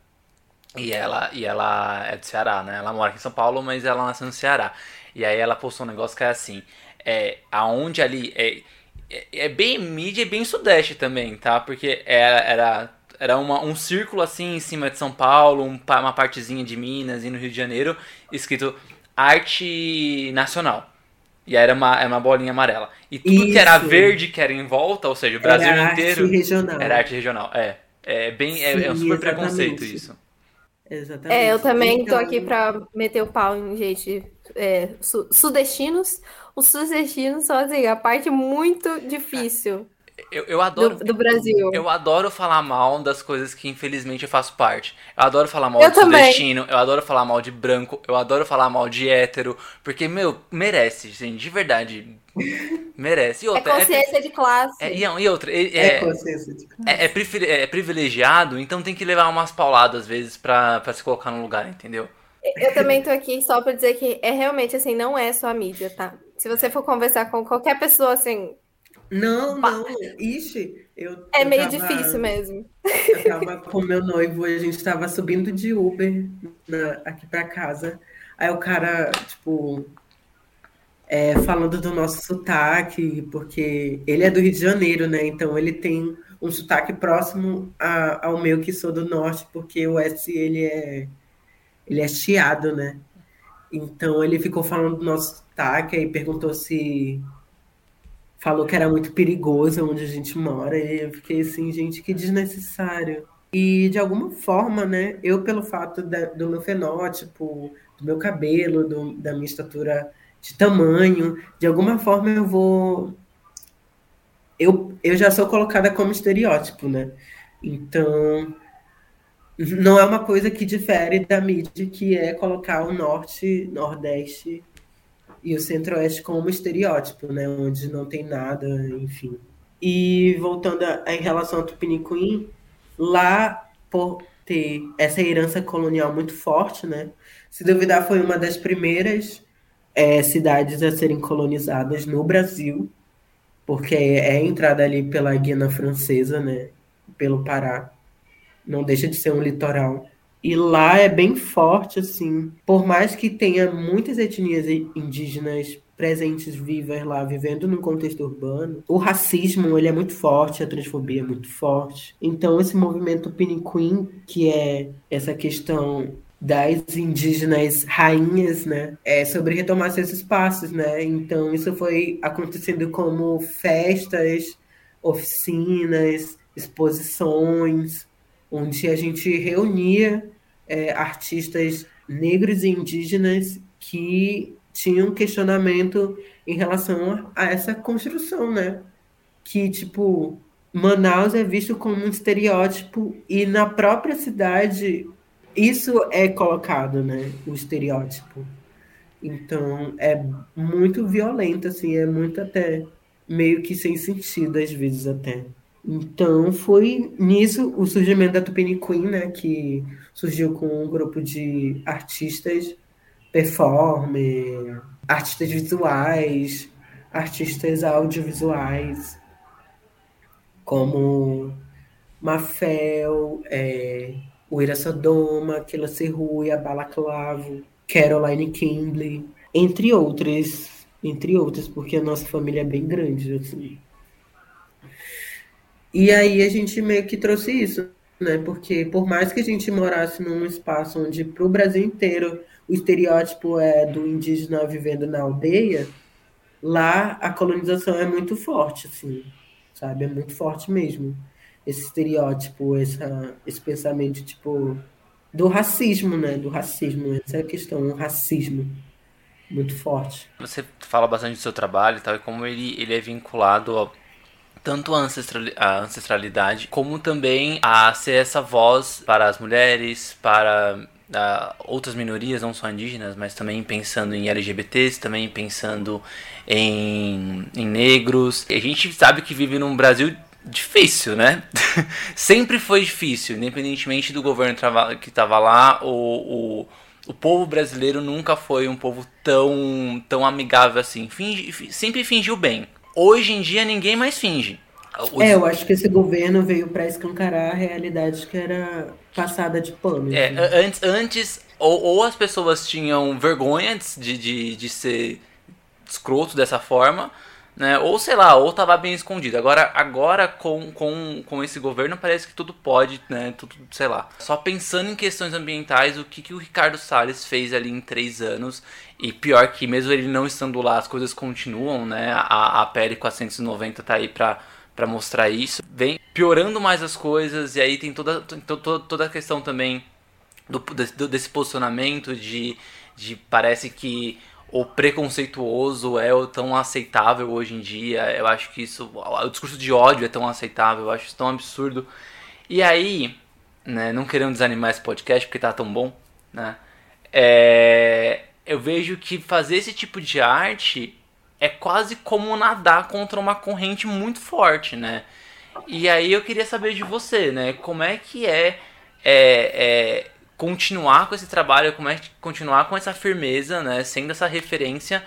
A: e ela, e ela é do Ceará, né? Ela mora aqui em São Paulo, mas ela nasceu no Ceará. E aí ela postou um negócio que é assim, é, aonde ali, é, é, é bem mídia e bem sudeste também, tá? Porque era, era, era uma, um círculo assim em cima de São Paulo, um, uma partezinha de Minas e no Rio de Janeiro, escrito arte nacional. E era uma, era uma bolinha amarela. E tudo Isso. que era verde, que era em volta, ou seja, o Brasil era inteiro. Arte regional. Era arte regional. É. É bem. Sim, é, é, um super exatamente. preconceito isso.
B: Exatamente. É, eu também então... tô aqui pra meter o pau em gente é, su sudestinos. Os sudestinos são assim, a parte muito difícil.
A: Eu, eu adoro.
B: Do, do, Brasil.
A: Eu adoro falar mal das coisas que infelizmente eu faço parte. Eu adoro falar mal eu de também. sudestino, eu adoro falar mal de branco, eu adoro falar mal de hétero. Porque, meu, merece, gente, de verdade. Merece. E
B: outra, é consciência é, de classe.
A: É, e, outra, é, é, consciência de classe. É, é, é, privilegiado, então tem que levar umas pauladas às vezes pra, pra se colocar no lugar, entendeu?
B: Eu também tô aqui só pra dizer que é realmente assim, não é só a mídia, tá? Se você for conversar com qualquer pessoa assim,
C: não, não. Ixi, eu.
B: É eu meio tava, difícil mesmo.
C: Eu tava com meu noivo e a gente tava subindo de Uber na, aqui pra casa. Aí o cara, tipo, é, falando do nosso sotaque, porque ele é do Rio de Janeiro, né? Então ele tem um sotaque próximo a, ao meu, que sou do norte, porque o S ele é, ele é chiado, né? Então ele ficou falando do nosso sotaque e perguntou se falou que era muito perigoso onde a gente mora, e eu fiquei assim, gente, que desnecessário. E de alguma forma, né, eu pelo fato da, do meu fenótipo, do meu cabelo, do, da minha estatura de tamanho, de alguma forma eu vou. Eu, eu já sou colocada como estereótipo, né? Então, não é uma coisa que difere da mídia, que é colocar o norte, nordeste e o centro-oeste como estereótipo, né? Onde não tem nada, enfim. E voltando a, a, em relação ao Tupiniquim, lá por ter essa herança colonial muito forte, né? Se duvidar, foi uma das primeiras é, cidades a serem colonizadas no Brasil, porque é, entrada ali pela Guiana Francesa, né? Pelo Pará. Não deixa de ser um litoral. E lá é bem forte, assim. Por mais que tenha muitas etnias indígenas presentes, vivas lá, vivendo num contexto urbano, o racismo ele é muito forte, a transfobia é muito forte. Então, esse movimento Piniquim, que é essa questão das indígenas rainhas, né, é sobre retomar seus espaços, né? Então, isso foi acontecendo como festas, oficinas, exposições, onde a gente reunia é, artistas negros e indígenas que tinham questionamento em relação a essa construção, né? Que, tipo, Manaus é visto como um estereótipo e na própria cidade isso é colocado, né? O estereótipo. Então, é muito violento, assim, é muito até meio que sem sentido, às vezes até. Então, foi nisso o surgimento da Tupini Queen, né? Que surgiu com um grupo de artistas, performer, artistas visuais, artistas audiovisuais, como Mafel, é, Uira Sodoma, Kila Serruia, Balaclavo, Caroline Kimbley, entre outras, entre outras, porque a nossa família é bem grande, assim. E aí a gente meio que trouxe isso, né? Porque por mais que a gente morasse num espaço onde para o Brasil inteiro o estereótipo é do indígena vivendo na aldeia, lá a colonização é muito forte, assim, sabe? É muito forte mesmo. esse estereótipo, essa, esse pensamento, tipo, do racismo, né? Do racismo, essa é a questão, o racismo muito forte.
A: Você fala bastante do seu trabalho e tal, e como ele, ele é vinculado a, tanto à ancestralidade, como também a ser essa voz para as mulheres, para uh, outras minorias, não só indígenas, mas também pensando em LGBTs, também pensando em, em negros. A gente sabe que vive num Brasil difícil, né? Sempre foi difícil, independentemente do governo que estava lá, o, o, o povo brasileiro nunca foi um povo tão, tão amigável assim. Fingi, sempre fingiu bem. Hoje em dia ninguém mais finge.
C: O... É, eu acho que esse governo veio para escancarar a realidade que era passada de pano.
A: É, antes, antes ou, ou, as pessoas tinham vergonha de, de, de ser escroto dessa forma, né? Ou sei lá, ou tava bem escondido. Agora, agora com, com, com esse governo parece que tudo pode, né? Tudo, sei lá. Só pensando em questões ambientais, o que, que o Ricardo Salles fez ali em três anos. E pior que mesmo ele não estando lá, as coisas continuam, né? A, a PL 490 tá aí pra, pra mostrar isso. Vem piorando mais as coisas, e aí tem toda, toda, toda a questão também do, desse posicionamento de, de parece que o preconceituoso é tão aceitável hoje em dia. Eu acho que isso. O discurso de ódio é tão aceitável, eu acho isso tão absurdo. E aí, né, não querendo desanimar esse podcast porque tá tão bom, né? É, eu vejo que fazer esse tipo de arte é quase como nadar contra uma corrente muito forte, né? E aí eu queria saber de você, né? Como é que é, é, é continuar com esse trabalho, como é continuar com essa firmeza, né, sendo essa referência,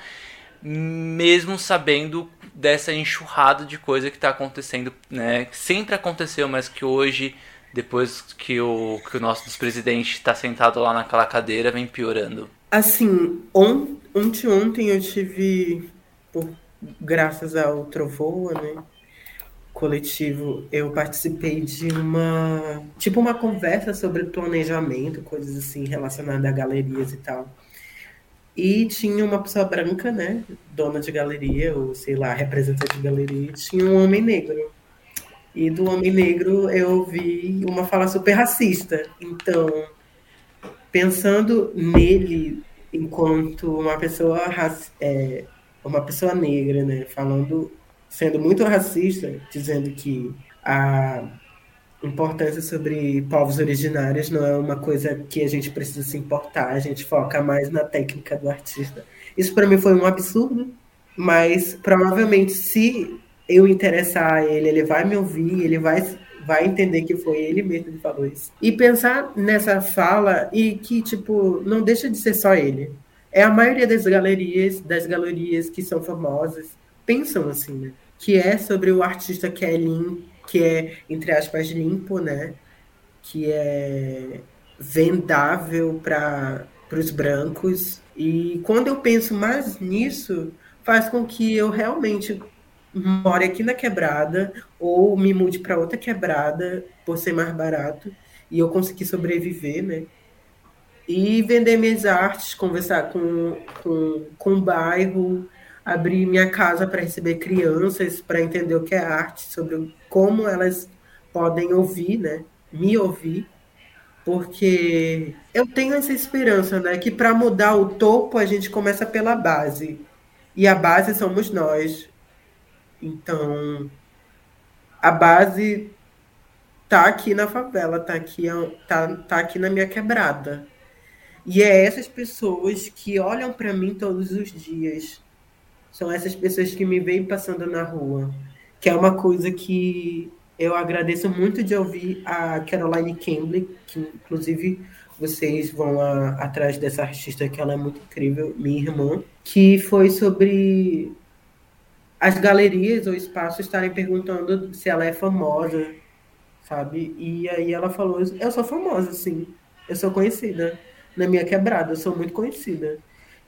A: mesmo sabendo dessa enxurrada de coisa que está acontecendo, né, sempre aconteceu, mas que hoje, depois que o, que o nosso presidente está sentado lá naquela cadeira, vem piorando.
C: Assim, on, ontem, ontem eu tive, por, graças ao Trovoa, né, coletivo, eu participei de uma. Tipo, uma conversa sobre planejamento, coisas assim, relacionadas a galerias e tal. E tinha uma pessoa branca, né? Dona de galeria, ou sei lá, representante de galeria, e tinha um homem negro. E do homem negro eu vi uma fala super racista. Então, pensando nele enquanto uma pessoa, é, uma pessoa negra, né? Falando sendo muito racista, dizendo que a importância sobre povos originários não é uma coisa que a gente precisa se importar, a gente foca mais na técnica do artista. Isso para mim foi um absurdo, mas provavelmente se eu interessar a ele, ele vai me ouvir, ele vai vai entender que foi ele mesmo que falou isso. E pensar nessa fala e que tipo não deixa de ser só ele. É a maioria das galerias, das galerias que são famosas, pensam assim, né? Que é sobre o artista que é limpo, que é, entre aspas, limpo, né? Que é vendável para os brancos. E quando eu penso mais nisso, faz com que eu realmente more aqui na quebrada ou me mude para outra quebrada por ser mais barato e eu conseguir sobreviver, né? E vender minhas artes, conversar com, com, com o bairro, abrir minha casa para receber crianças, para entender o que é arte, sobre como elas podem ouvir, né? Me ouvir. Porque eu tenho essa esperança, né? Que para mudar o topo a gente começa pela base. E a base somos nós. Então, a base tá aqui na favela, tá aqui, tá, tá aqui na minha quebrada. E é essas pessoas que olham para mim todos os dias são essas pessoas que me veem passando na rua, que é uma coisa que eu agradeço muito de ouvir a Caroline Campbell, que inclusive vocês vão a, atrás dessa artista que ela é muito incrível, minha irmã, que foi sobre as galerias ou espaços estarem perguntando se ela é famosa, sabe? E aí ela falou, eu sou famosa, sim, eu sou conhecida na minha quebrada, eu sou muito conhecida.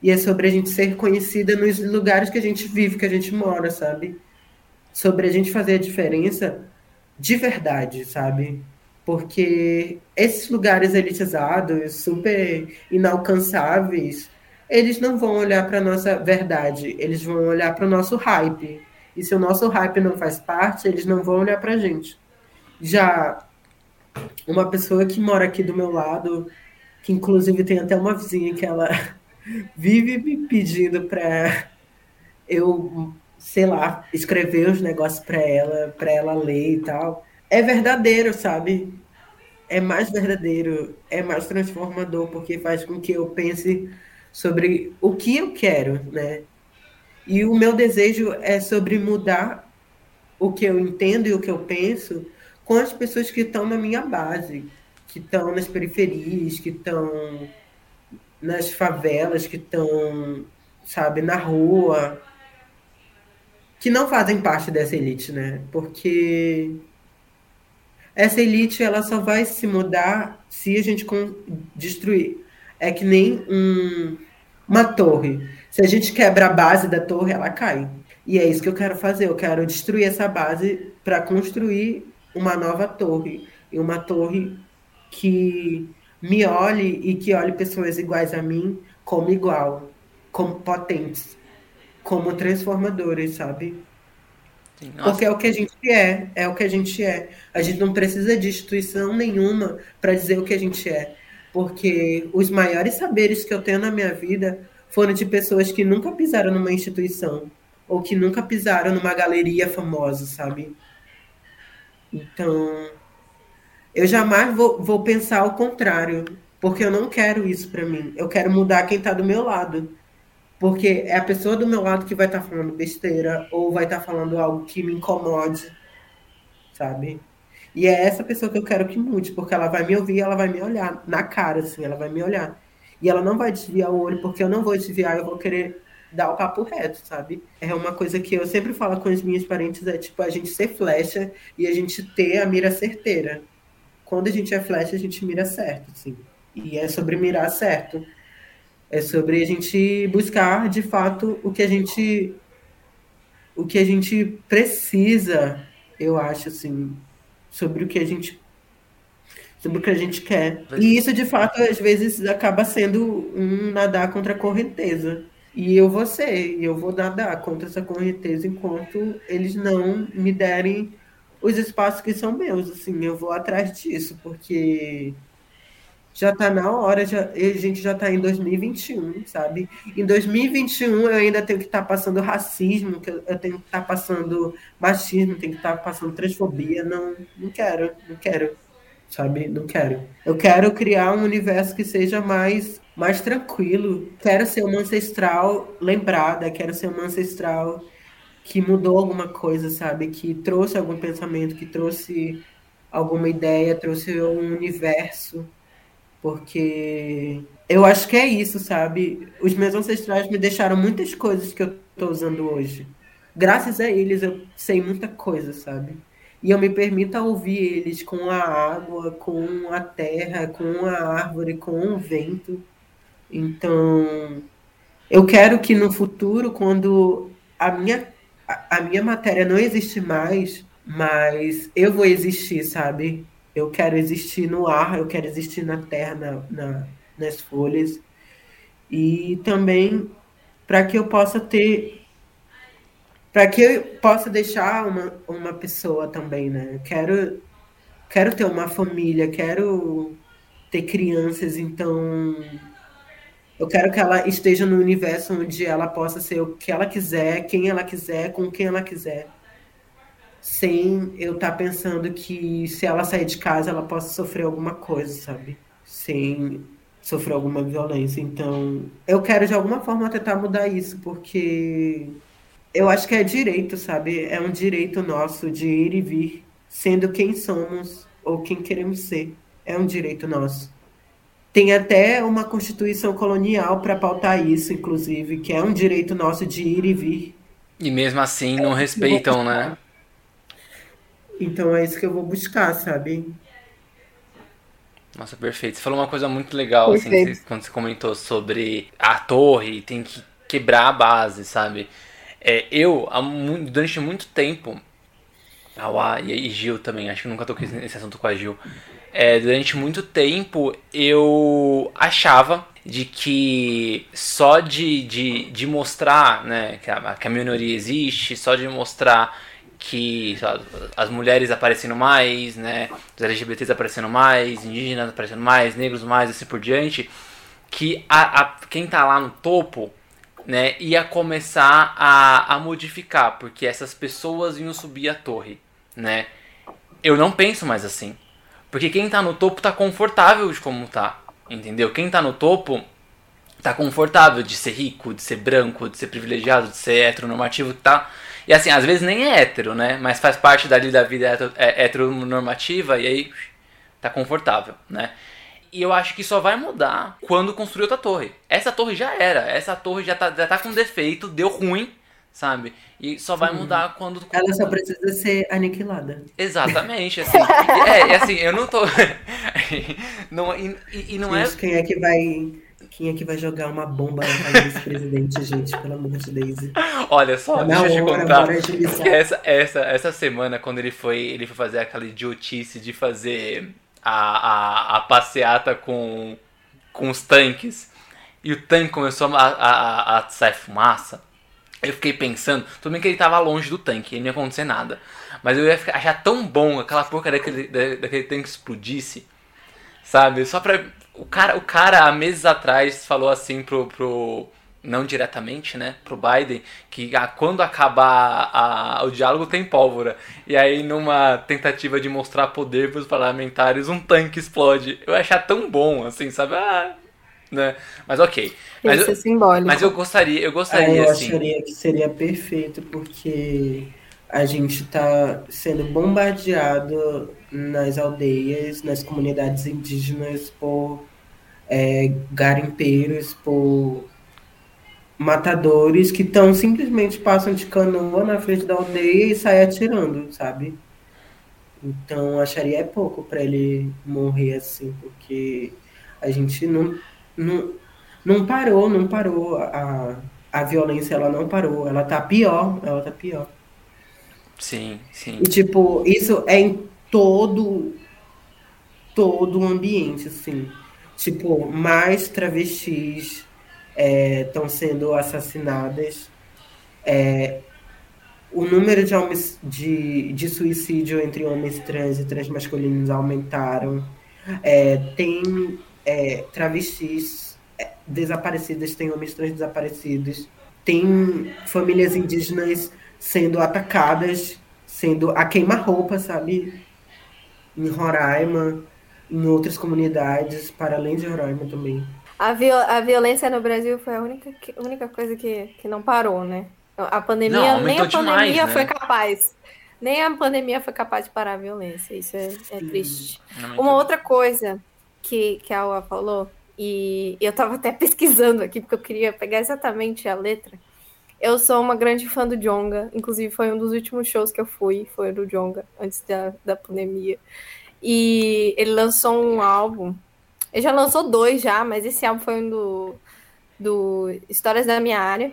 C: E é sobre a gente ser conhecida nos lugares que a gente vive, que a gente mora, sabe? Sobre a gente fazer a diferença de verdade, sabe? Porque esses lugares elitizados, super inalcançáveis, eles não vão olhar para nossa verdade, eles vão olhar para o nosso hype. E se o nosso hype não faz parte, eles não vão olhar para a gente. Já uma pessoa que mora aqui do meu lado, que inclusive tem até uma vizinha que ela vive me pedindo para eu, sei lá, escrever os negócios para ela, para ela ler e tal. É verdadeiro, sabe? É mais verdadeiro, é mais transformador, porque faz com que eu pense sobre o que eu quero, né? E o meu desejo é sobre mudar o que eu entendo e o que eu penso com as pessoas que estão na minha base, que estão nas periferias, que estão nas favelas, que estão, sabe, na rua, que não fazem parte dessa elite, né? Porque essa elite ela só vai se mudar se a gente destruir. É que nem um, uma torre. Se a gente quebra a base da torre, ela cai. E é isso que eu quero fazer. Eu quero destruir essa base para construir uma nova torre. E uma torre que me olhe e que olhe pessoas iguais a mim como igual, como potentes, como transformadores, sabe? Sim, Porque é o que a gente é, é o que a gente é. A gente não precisa de instituição nenhuma para dizer o que a gente é. Porque os maiores saberes que eu tenho na minha vida foram de pessoas que nunca pisaram numa instituição ou que nunca pisaram numa galeria famosa, sabe? Então, eu jamais vou, vou pensar o contrário, porque eu não quero isso para mim. Eu quero mudar quem está do meu lado. Porque é a pessoa do meu lado que vai estar tá falando besteira ou vai estar tá falando algo que me incomode, sabe? E é essa pessoa que eu quero que mude, porque ela vai me ouvir, ela vai me olhar na cara, assim, ela vai me olhar. E ela não vai desviar o olho, porque eu não vou desviar, eu vou querer dar o papo reto, sabe? É uma coisa que eu sempre falo com as minhas parentes, é tipo a gente ser flecha e a gente ter a mira certeira. Quando a gente é flecha, a gente mira certo, assim. E é sobre mirar certo. É sobre a gente buscar, de fato, o que a gente o que a gente precisa, eu acho, assim, sobre o que a gente sobre o que a gente quer. E isso, de fato, às vezes acaba sendo um nadar contra a correnteza. E eu vou ser, eu vou nadar contra essa correnteza enquanto eles não me derem os espaços que são meus, assim, eu vou atrás disso, porque já tá na hora, já, a gente já tá em 2021, sabe? Em 2021 eu ainda tenho que estar tá passando racismo, que eu, tenho que estar tá passando machismo, tenho que estar tá passando transfobia, não, não quero, não quero, sabe? Não quero. Eu quero criar um universo que seja mais mais tranquilo. Quero ser uma ancestral lembrada, quero ser uma ancestral que mudou alguma coisa, sabe? Que trouxe algum pensamento, que trouxe alguma ideia, trouxe um universo. Porque eu acho que é isso, sabe? Os meus ancestrais me deixaram muitas coisas que eu tô usando hoje. Graças a eles eu sei muita coisa, sabe? E eu me permito ouvir eles com a água, com a terra, com a árvore, com o vento. Então, eu quero que no futuro, quando a minha a, minha matéria não existe mais, mas eu vou existir, sabe? Eu quero existir no ar, eu quero existir na terra, na, na nas folhas. E também para que eu possa ter. Para que eu possa deixar uma, uma pessoa também, né? Quero, quero ter uma família, quero ter crianças, então eu quero que ela esteja no universo onde ela possa ser o que ela quiser, quem ela quiser, com quem ela quiser. Sem eu estar tá pensando que se ela sair de casa ela possa sofrer alguma coisa, sabe? Sem sofrer alguma violência. Então, eu quero de alguma forma tentar mudar isso, porque eu acho que é direito, sabe? É um direito nosso de ir e vir, sendo quem somos ou quem queremos ser. É um direito nosso. Tem até uma constituição colonial para pautar isso, inclusive, que é um direito nosso de ir e vir.
A: E mesmo assim não respeitam, né?
C: Então é isso que eu vou buscar, sabe?
A: Nossa, perfeito. Você falou uma coisa muito legal, assim, quando você comentou sobre a torre, tem que quebrar a base, sabe? É, eu, durante muito tempo, a e Gil também, acho que nunca toquei nesse assunto com a Gil é, durante muito tempo eu achava de que só de, de, de mostrar né, que, a, que a minoria existe, só de mostrar que lá, as mulheres aparecendo mais, né, os LGBTs aparecendo mais, indígenas aparecendo mais, negros mais, assim por diante, que a, a, quem tá lá no topo, né, ia começar a, a modificar, porque essas pessoas iam subir a torre, né. Eu não penso mais assim, porque quem tá no topo tá confortável de como tá, entendeu? Quem tá no topo tá confortável de ser rico, de ser branco, de ser privilegiado, de ser heteronormativo, tá e assim, às vezes nem é hétero, né? Mas faz parte dali da vida é, heteronormativa e aí tá confortável, né? E eu acho que só vai mudar quando construir outra torre. Essa torre já era, essa torre já tá, já tá com defeito, deu ruim, sabe? E só vai mudar quando.
C: Ela só precisa ser aniquilada.
A: Exatamente, assim. é, é assim, eu não tô. não, e, e não
C: é. Quem é que vai quem é que vai jogar uma bomba na cara desse presidente, gente? Pelo amor de Deus.
A: Olha só, tá deixa eu te contar. Essa, essa, essa semana, quando ele foi, ele foi fazer aquela idiotice de fazer a, a, a passeata com, com os tanques, e o tanque começou a, a, a sair fumaça, eu fiquei pensando, tudo bem que ele tava longe do tanque, não ia acontecer nada. Mas eu ia ficar, achar tão bom aquela porca daquele, daquele tanque explodisse, sabe? Só pra o cara, o cara, há meses atrás, falou assim pro, pro não diretamente, né, pro Biden, que ah, quando acabar a, o diálogo tem pólvora. E aí, numa tentativa de mostrar poder pros parlamentares, um tanque explode. Eu achar tão bom, assim, sabe? Ah, né? Mas ok. Mas
B: Isso eu, é simbólico.
A: Mas eu gostaria, eu gostaria,
C: ah, eu
A: assim...
C: acharia que seria perfeito, porque a gente está sendo bombardeado nas aldeias, nas comunidades indígenas por é, garimpeiros, por matadores que tão simplesmente passam de canoa na frente da aldeia e saem atirando, sabe? Então acharia é pouco para ele morrer assim, porque a gente não, não, não parou, não parou. A, a violência ela não parou, ela tá pior, ela tá pior.
A: Sim, sim.
C: E tipo, isso é em todo todo o ambiente, assim. Tipo, mais travestis estão é, sendo assassinadas. É, o número de, homens, de, de suicídio entre homens trans e transmasculinos aumentaram. É, tem é, travestis é, desaparecidas, tem homens trans desaparecidos. Tem famílias indígenas sendo atacadas, sendo a queima-roupa, sabe? Em Roraima, em outras comunidades, para além de Roraima também.
B: A, viol a violência no Brasil foi a única, única coisa que, que não parou, né? A pandemia, não, nem a pandemia demais, foi né? capaz. Nem a pandemia foi capaz de parar a violência. Isso é, é triste. Uma outra coisa que, que a Ua falou, e eu estava até pesquisando aqui, porque eu queria pegar exatamente a letra eu sou uma grande fã do Jonga, inclusive foi um dos últimos shows que eu fui, foi do Jonga, antes da, da pandemia. E ele lançou um álbum, ele já lançou dois já, mas esse álbum foi um do, do Histórias da Minha Área.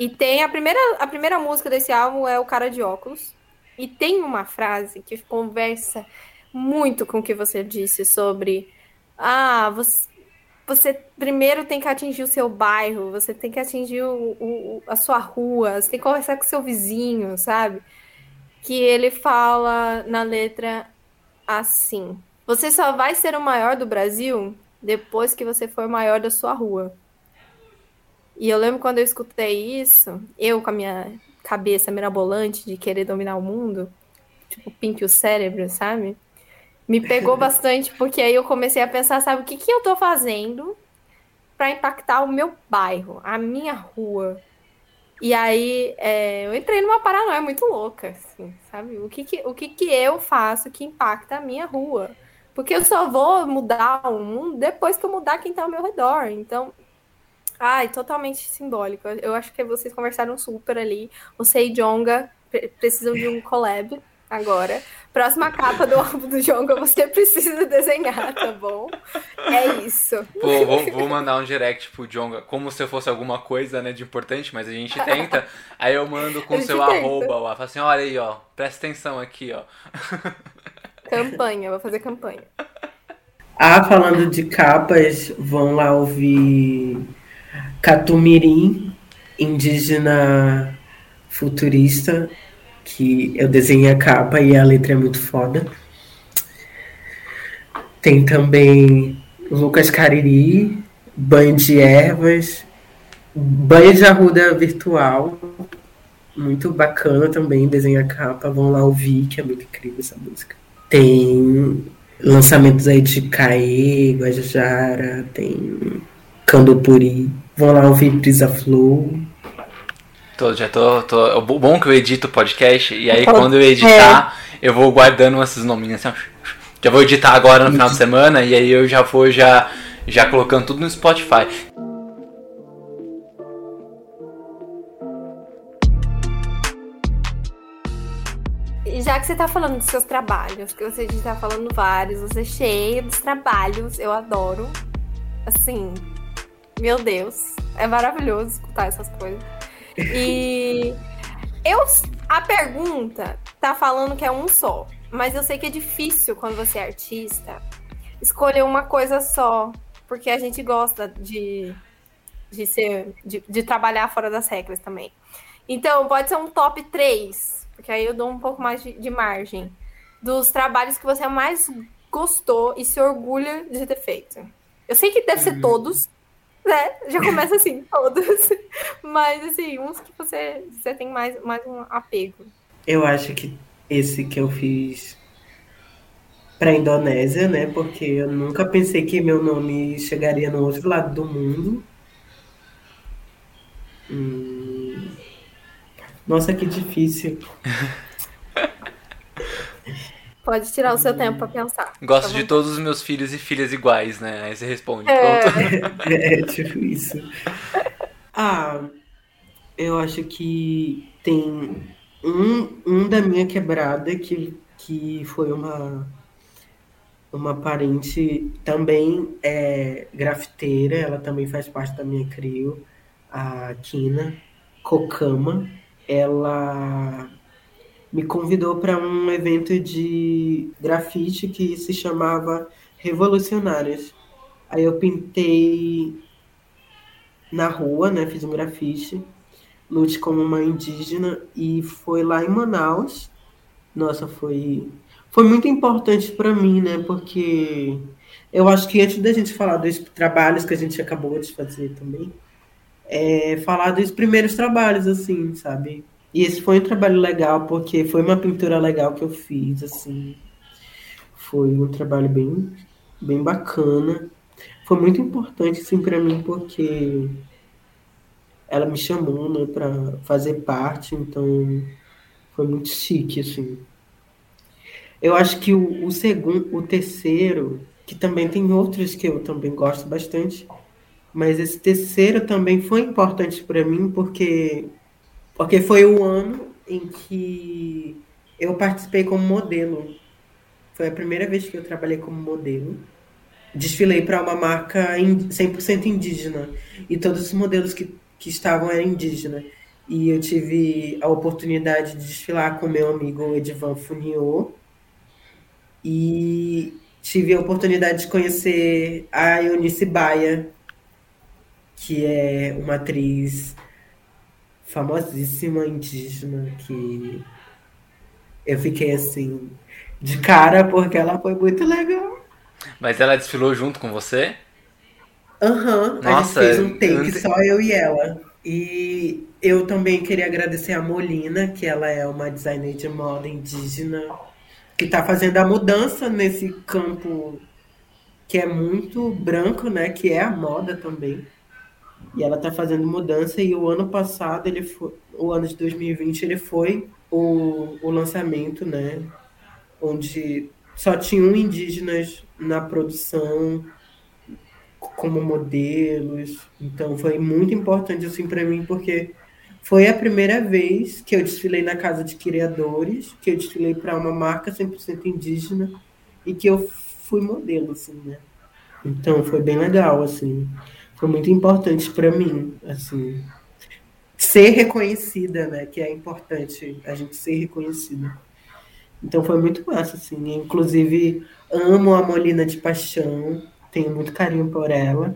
B: E tem a primeira, a primeira música desse álbum é O Cara de Óculos. E tem uma frase que conversa muito com o que você disse sobre ah, você, você primeiro tem que atingir o seu bairro, você tem que atingir o, o, a sua rua, você tem que conversar com seu vizinho, sabe? Que ele fala na letra assim: Você só vai ser o maior do Brasil depois que você for o maior da sua rua. E eu lembro quando eu escutei isso, eu com a minha cabeça mirabolante de querer dominar o mundo, tipo, pinte o cérebro, sabe? Me pegou bastante, porque aí eu comecei a pensar, sabe, o que, que eu tô fazendo para impactar o meu bairro, a minha rua. E aí é, eu entrei numa paranoia muito louca, assim, sabe? O que, que, o que, que eu faço que impacta a minha rua? Porque eu só vou mudar o mundo depois que eu mudar quem tá ao meu redor. Então, ai, totalmente simbólico. Eu acho que vocês conversaram super ali. Você e Jonga precisam de um collab agora. Próxima capa do álbum do Jonga você precisa desenhar, tá bom? É isso.
A: Pô, vou, vou, mandar um direct pro Jonga, como se eu fosse alguma coisa, né, de importante, mas a gente tenta. Aí eu mando com seu tenta. arroba lá. Falo assim, olha aí, ó, presta atenção aqui, ó.
B: Campanha, vou fazer campanha.
C: Ah, falando de capas, vão lá ouvir Catumirim, indígena futurista que eu desenhei a capa e a letra é muito foda. Tem também Lucas Cariri, Banho de Ervas, Banho de Arruda Virtual, muito bacana também, desenha a capa, vão lá ouvir, que é muito incrível essa música. Tem lançamentos aí de Caê, Guajajara, tem Candopuri, vão lá ouvir Brisa Flow.
A: Tô, já tô, tô. É bom que eu edito o podcast e aí quando eu editar, é. eu vou guardando esses nominhos assim, Já vou editar agora no final de semana e aí eu já vou já, já colocando tudo no Spotify.
B: já que você tá falando dos seus trabalhos, que você já tá falando vários, você é cheio dos trabalhos, eu adoro. Assim, meu Deus, é maravilhoso escutar essas coisas. E eu a pergunta tá falando que é um só, mas eu sei que é difícil quando você é artista escolher uma coisa só, porque a gente gosta de de ser de, de trabalhar fora das regras também. Então, pode ser um top 3 porque aí eu dou um pouco mais de, de margem, dos trabalhos que você mais gostou e se orgulha de ter feito. Eu sei que deve ser uhum. todos, né? Já começa assim, todos. Mas, assim, uns que você, você tem mais, mais um apego.
C: Eu acho que esse que eu fiz para Indonésia, né? Porque eu nunca pensei que meu nome chegaria no outro lado do mundo. Hum, nossa, que difícil.
B: Pode tirar o seu tempo para pensar.
A: Gosto tá de todos os meus filhos e filhas iguais, né? Aí você responde.
C: É, é, tipo isso. Ah, eu acho que tem um, um da minha quebrada que, que foi uma uma parente também é grafiteira, ela também faz parte da minha crio, a Kina Kokama ela me convidou para um evento de grafite que se chamava Revolucionários. Aí eu pintei na rua, né? Fiz um grafite, lute como uma indígena e foi lá em Manaus. Nossa, foi foi muito importante para mim, né? Porque eu acho que antes da gente falar dos trabalhos que a gente acabou de fazer também, é, falar dos primeiros trabalhos, assim, sabe? E esse foi um trabalho legal, porque foi uma pintura legal que eu fiz, assim. Foi um trabalho bem, bem bacana. Foi muito importante, assim, para mim, porque ela me chamou, né, para fazer parte, então foi muito chique, assim. Eu acho que o, o segundo, o terceiro, que também tem outros que eu também gosto bastante, mas esse terceiro também foi importante para mim porque porque foi o ano em que eu participei como modelo. Foi a primeira vez que eu trabalhei como modelo. Desfilei para uma marca 100% indígena e todos os modelos que, que estavam eram indígenas. E eu tive a oportunidade de desfilar com meu amigo Edivan Funiô. E tive a oportunidade de conhecer a Eunice Baia, que é uma atriz famosíssima indígena que eu fiquei assim de cara porque ela foi muito legal.
A: Mas ela desfilou junto com você?
C: Aham, uhum, Nossa, a gente fez um take só eu e ela. E eu também queria agradecer a Molina, que ela é uma designer de moda indígena, que está fazendo a mudança nesse campo que é muito branco, né? Que é a moda também. E ela está fazendo mudança e o ano passado, ele foi, o ano de 2020, ele foi o, o lançamento, né? Onde só tinham indígenas na produção como modelos. Então foi muito importante assim para mim porque foi a primeira vez que eu desfilei na casa de criadores, que eu desfilei para uma marca 100% indígena e que eu fui modelo assim, né? Então foi bem legal assim foi muito importante para mim, assim, ser reconhecida, né? Que é importante a gente ser reconhecida. Então foi muito massa, assim. Inclusive, amo a Molina de paixão, tenho muito carinho por ela.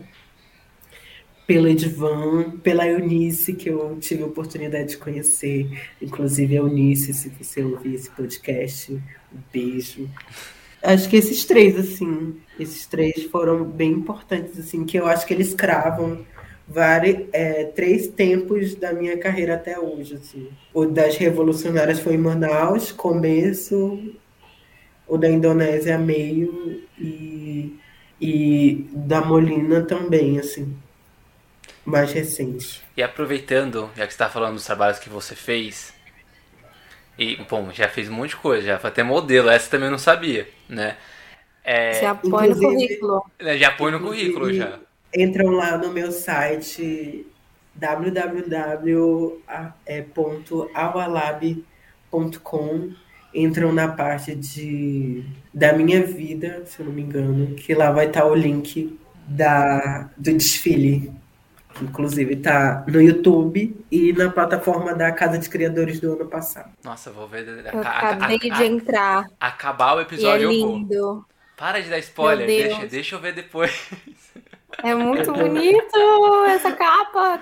C: pela Edvan, pela Eunice, que eu tive a oportunidade de conhecer. Inclusive, a Eunice, se você ouvir esse podcast, um beijo. Acho que esses três, assim, esses três foram bem importantes, assim, que eu acho que eles cravam vários, é, três tempos da minha carreira até hoje, assim. O das revolucionárias foi em Manaus, começo, o da Indonésia, meio, e, e da Molina também, assim mais recente.
A: E aproveitando, já que você está falando dos trabalhos que você fez, e, bom, já fez um monte de coisa, já foi até modelo, essa também eu não sabia, né?
B: É, Você apoia no currículo.
A: Já põe no currículo, já.
C: Entram lá no meu site www.awalab.com entram na parte de da minha vida, se eu não me engano, que lá vai estar o link da, do desfile que inclusive está no YouTube e na plataforma da Casa de Criadores do ano passado.
A: Nossa, vou ver.
B: Eu acabei a, a, de entrar.
A: Acabar o episódio.
B: E é lindo.
A: Para de dar spoiler, deixa, deixa eu ver depois.
B: É muito bonito essa capa.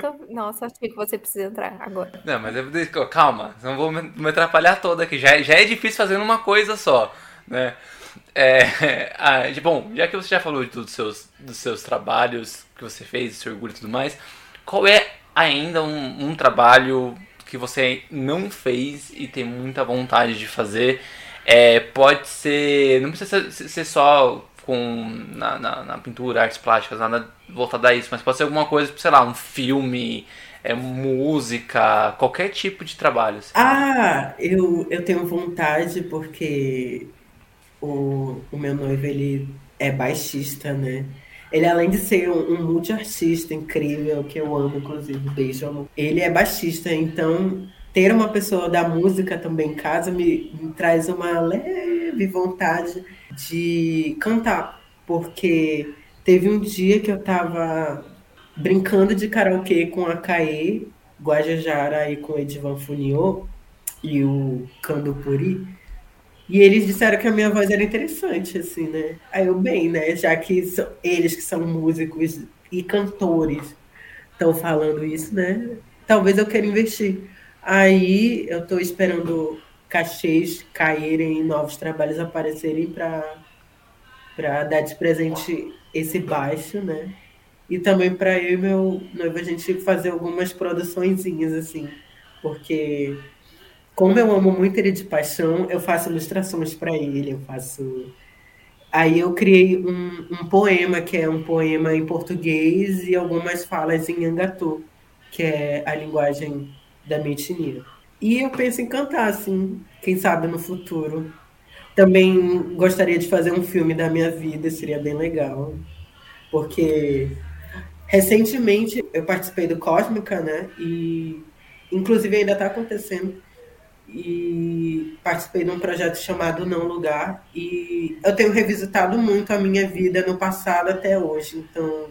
B: Tô... Nossa, acho que você precisa entrar agora.
A: Não, mas eu... calma, não vou me atrapalhar toda aqui. Já, já é difícil fazendo uma coisa só, né? É, ah, bom, já que você já falou de dos seus, dos seus trabalhos que você fez, seu orgulho e tudo mais, qual é ainda um, um trabalho que você não fez e tem muita vontade de fazer? É, pode ser. Não precisa ser, ser só com na, na, na, pintura, artes plásticas, nada voltado a isso, mas pode ser alguma coisa, sei lá, um filme, é, música, qualquer tipo de trabalho. Assim.
C: Ah, eu, eu tenho vontade porque o, o meu noivo, ele é baixista, né? Ele, além de ser um, um multiartista incrível, que eu amo, inclusive, beijo, amo. Ele é baixista, então ter uma pessoa da música também em casa me, me traz uma leve vontade de cantar, porque teve um dia que eu tava brincando de karaokê com a Caê, Guajajara e com o Edivan Funiô e o Cando Puri. E eles disseram que a minha voz era interessante, assim, né? Aí eu, bem, né? Já que são, eles que são músicos e cantores estão falando isso, né? Talvez eu queira investir. Aí eu estou esperando cachês caírem, novos trabalhos aparecerem para dar de presente esse baixo, né? E também para eu e meu noivo a gente fazer algumas produçõezinhas, assim, porque como eu amo muito ele de paixão, eu faço ilustrações para ele, eu faço. Aí eu criei um, um, poema, que é um poema em português e algumas falas em Angatu, que é a linguagem da minha etnia. E eu penso em cantar, assim, quem sabe no futuro. Também gostaria de fazer um filme da minha vida, seria bem legal. Porque recentemente eu participei do Cósmica, né? E inclusive ainda está acontecendo e participei de um projeto chamado Não Lugar e eu tenho revisitado muito a minha vida no passado até hoje. Então,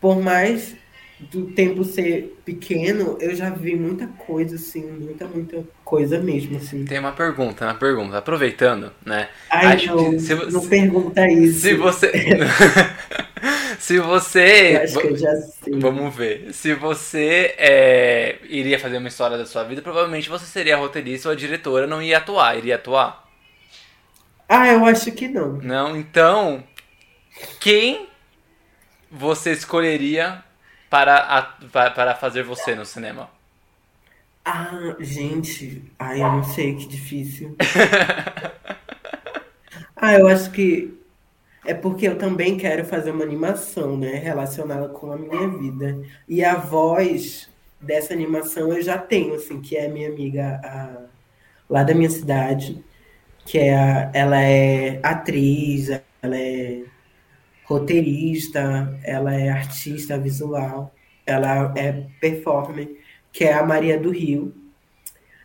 C: por mais do tempo ser pequeno, eu já vi muita coisa, assim, muita, muita coisa mesmo, assim.
A: Tem uma pergunta, uma pergunta, aproveitando, né?
C: Ai, Acho não, que se, não pergunta isso.
A: Se você... Se você.
C: Eu acho que eu já sei.
A: Vamos ver. Se você é, iria fazer uma história da sua vida, provavelmente você seria a roteirista ou a diretora, não ia atuar. Iria atuar?
C: Ah, eu acho que não.
A: Não, então. Quem você escolheria para, a, para fazer você no cinema?
C: Ah, gente. Ai, eu não sei, que difícil. ah, eu acho que é porque eu também quero fazer uma animação, né, relacionada com a minha vida. E a voz dessa animação eu já tenho, assim, que é a minha amiga a, lá da minha cidade, que é a, ela é atriz, ela é roteirista, ela é artista visual, ela é performer, que é a Maria do Rio,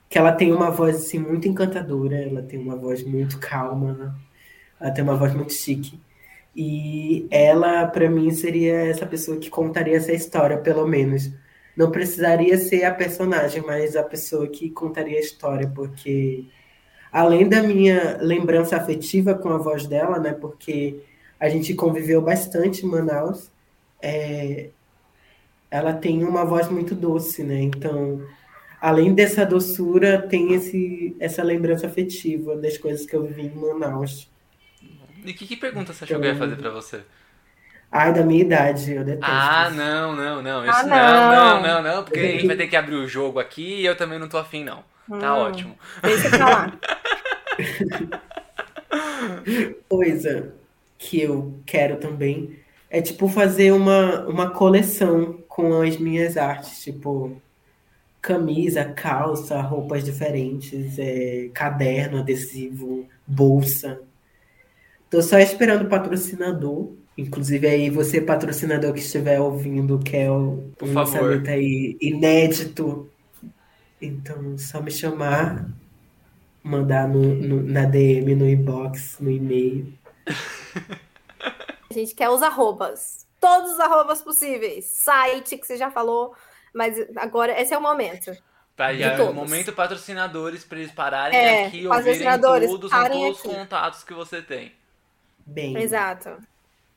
C: que ela tem uma voz assim muito encantadora, ela tem uma voz muito calma, ela tem uma voz muito chique. E ela, para mim, seria essa pessoa que contaria essa história, pelo menos. Não precisaria ser a personagem, mas a pessoa que contaria a história, porque além da minha lembrança afetiva com a voz dela, né, porque a gente conviveu bastante em Manaus, é, ela tem uma voz muito doce, né? Então, além dessa doçura, tem esse, essa lembrança afetiva das coisas que eu vivi em Manaus.
A: E que, que pergunta você achou que eu ia fazer pra você?
C: Ai, da minha idade, eu detesto.
A: Ah,
C: isso.
A: não, não, não. Isso
B: Ah,
A: não, não,
B: não.
A: não, não, porque a gente vai ter que abrir o jogo aqui e eu também não tô afim, não. Tá
B: Hum.
A: ótimo.
B: Deixa pra lá.
C: Coisa que eu quero também é, tipo, fazer uma, uma coleção com as minhas artes, tipo, camisa, calça, roupas diferentes, é, caderno, adesivo, bolsa. Tô só esperando o patrocinador. Inclusive aí você, patrocinador que estiver ouvindo, quer o-
A: Por
C: um
A: favor.
C: lançamento aí inédito. Então, só me chamar, mandar no, no- na DM, no inbox, no e-mail.
B: A gente quer os arrobas. Todos os arrobas possíveis. Site que você já falou. Mas agora esse é o momento.
A: Pra
B: De
A: já,
B: todos.
A: momento patrocinadores pra eles pararem
B: É,
A: aqui, ouvirem tudo, são todos os contatos que você tem.
C: Bem,
B: Exato.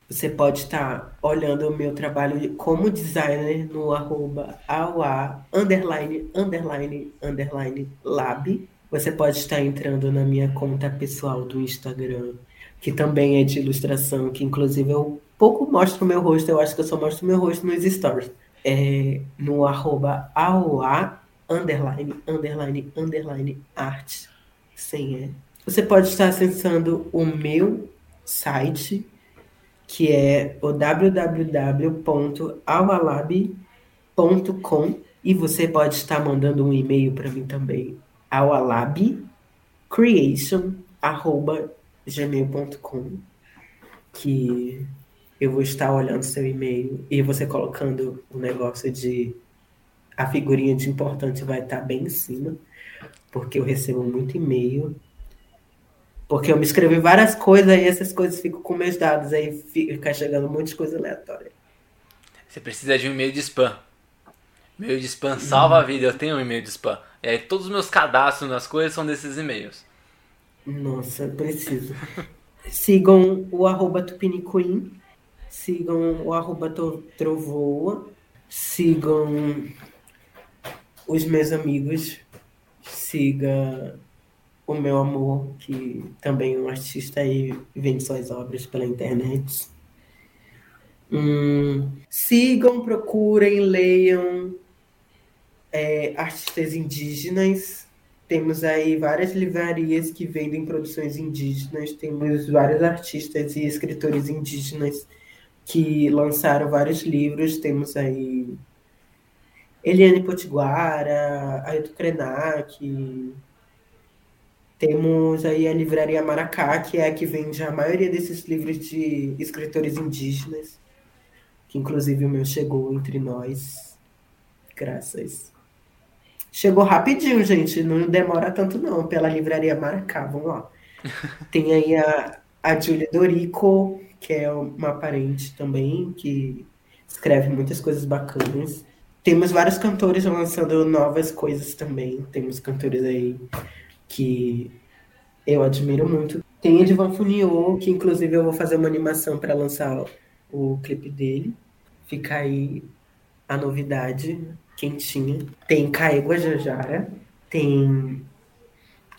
C: Você pode estar olhando o meu trabalho como designer no arroba aua, underline, underline, underline, lab. Você pode estar entrando na minha conta pessoal do Instagram, que também é de ilustração, que inclusive eu pouco mostro o meu rosto, eu acho que eu só mostro o meu rosto nos stories. É no arroba aua, underline, underline, underline, arte, sem E. Você pode estar acessando o meu site, que é o www.awalab.com e você pode estar mandando um e-mail para mim também, awalabcreation@gmail.com, que eu vou estar olhando seu e-mail e você colocando o negócio de a figurinha de importante vai estar bem em cima, porque eu recebo muito e-mail porque eu me inscrevi em várias coisas e essas coisas ficam com meus dados, aí fica chegando um monte de coisa aleatória.
A: Você precisa de um e-mail de spam. E-mail de spam salva a vida, eu tenho um e-mail de spam. E aí todos os meus cadastros nas coisas são desses e-mails.
C: Nossa, preciso. Sigam o arroba Tupiniquim, sigam o arroba Trovoa, sigam os meus amigos, siga o meu amor, que também é um artista e vende suas obras pela internet. Hum, sigam, procurem, leiam é, artistas indígenas. Temos aí várias livrarias que vendem produções indígenas. Temos vários artistas e escritores indígenas que lançaram vários livros. Temos aí Eliane Potiguara, Ailton Krenak. Temos aí a livraria Maracá, que é a que vende a maioria desses livros de escritores indígenas. Que inclusive o meu chegou entre nós. Graças. Chegou rapidinho, gente. Não demora tanto não, pela livraria Maracá. Vamos lá. Tem aí a, a Julia Dorico, que é uma parente também, que escreve muitas coisas bacanas. Temos vários cantores lançando novas coisas também. Temos cantores aí que eu admiro muito. Tem Edvan Funiô, que inclusive eu vou fazer uma animação para lançar o clipe dele. Fica aí a novidade quentinha. Tem Caegua Jajara, tem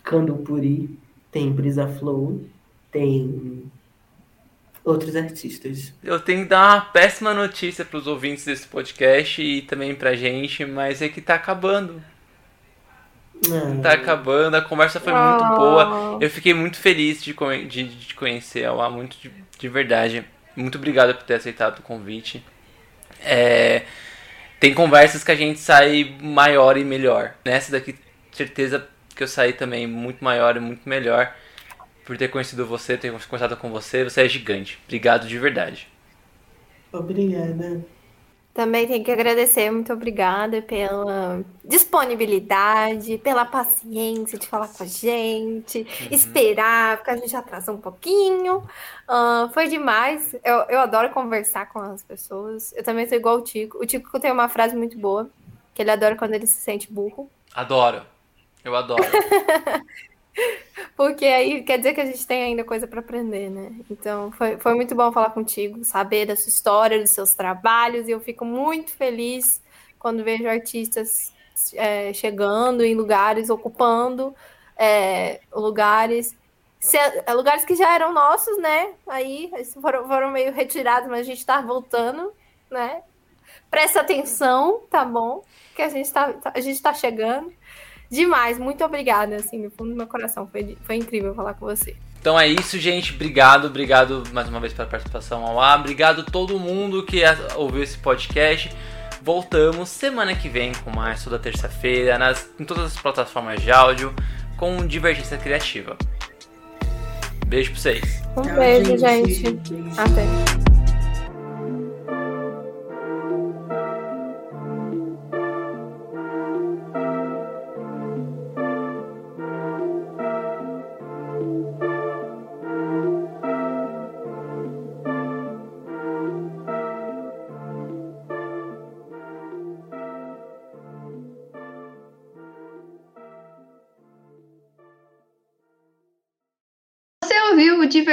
C: Candupuri, tem Brisa Flow, tem outros artistas.
A: Eu tenho que dar uma péssima notícia pros ouvintes desse podcast e também pra gente, mas é que tá acabando.
C: Ah,
A: Tá acabando, a conversa foi muito boa. Eu fiquei muito feliz de, de, de te conhecer, Alá, muito de, de verdade. Muito obrigado por ter aceitado o convite. É, tem conversas que a gente sai maior e melhor. Nessa daqui, certeza que eu saí também muito maior e muito melhor. Por ter conhecido você, ter conversado com você. Você é gigante. Obrigado de verdade.
C: Obrigada.
B: Também tenho que agradecer, muito obrigada pela disponibilidade, pela paciência de falar com a gente, esperar, porque a gente atrasou um pouquinho. Ah, foi demais. Eu, eu adoro conversar com as pessoas. Eu também sou igual o Tico. O Tico tem uma frase muito boa, que ele adora quando ele se sente burro.
A: Adoro. Eu adoro.
B: Porque aí quer dizer que a gente tem ainda coisa para aprender, né? Então foi, foi muito bom falar contigo, saber da sua história, dos seus trabalhos, e eu fico muito feliz quando vejo artistas é, chegando em lugares, ocupando é, lugares. Se, é, lugares que já eram nossos, né? Aí foram, foram meio retirados, mas a gente está voltando, né? Presta atenção, tá bom? Que a gente está a gente tá chegando demais. Muito obrigada, assim, no fundo do meu coração. Foi, foi incrível falar com você.
A: Então é isso, gente. Obrigado, obrigado mais uma vez pela participação ao ar. Obrigado todo mundo que ouviu esse podcast. Voltamos semana que vem com mais toda terça-feira, nas em todas as plataformas de áudio, com Divergência Criativa. Beijo pra vocês.
B: Um beijo, gente. Até.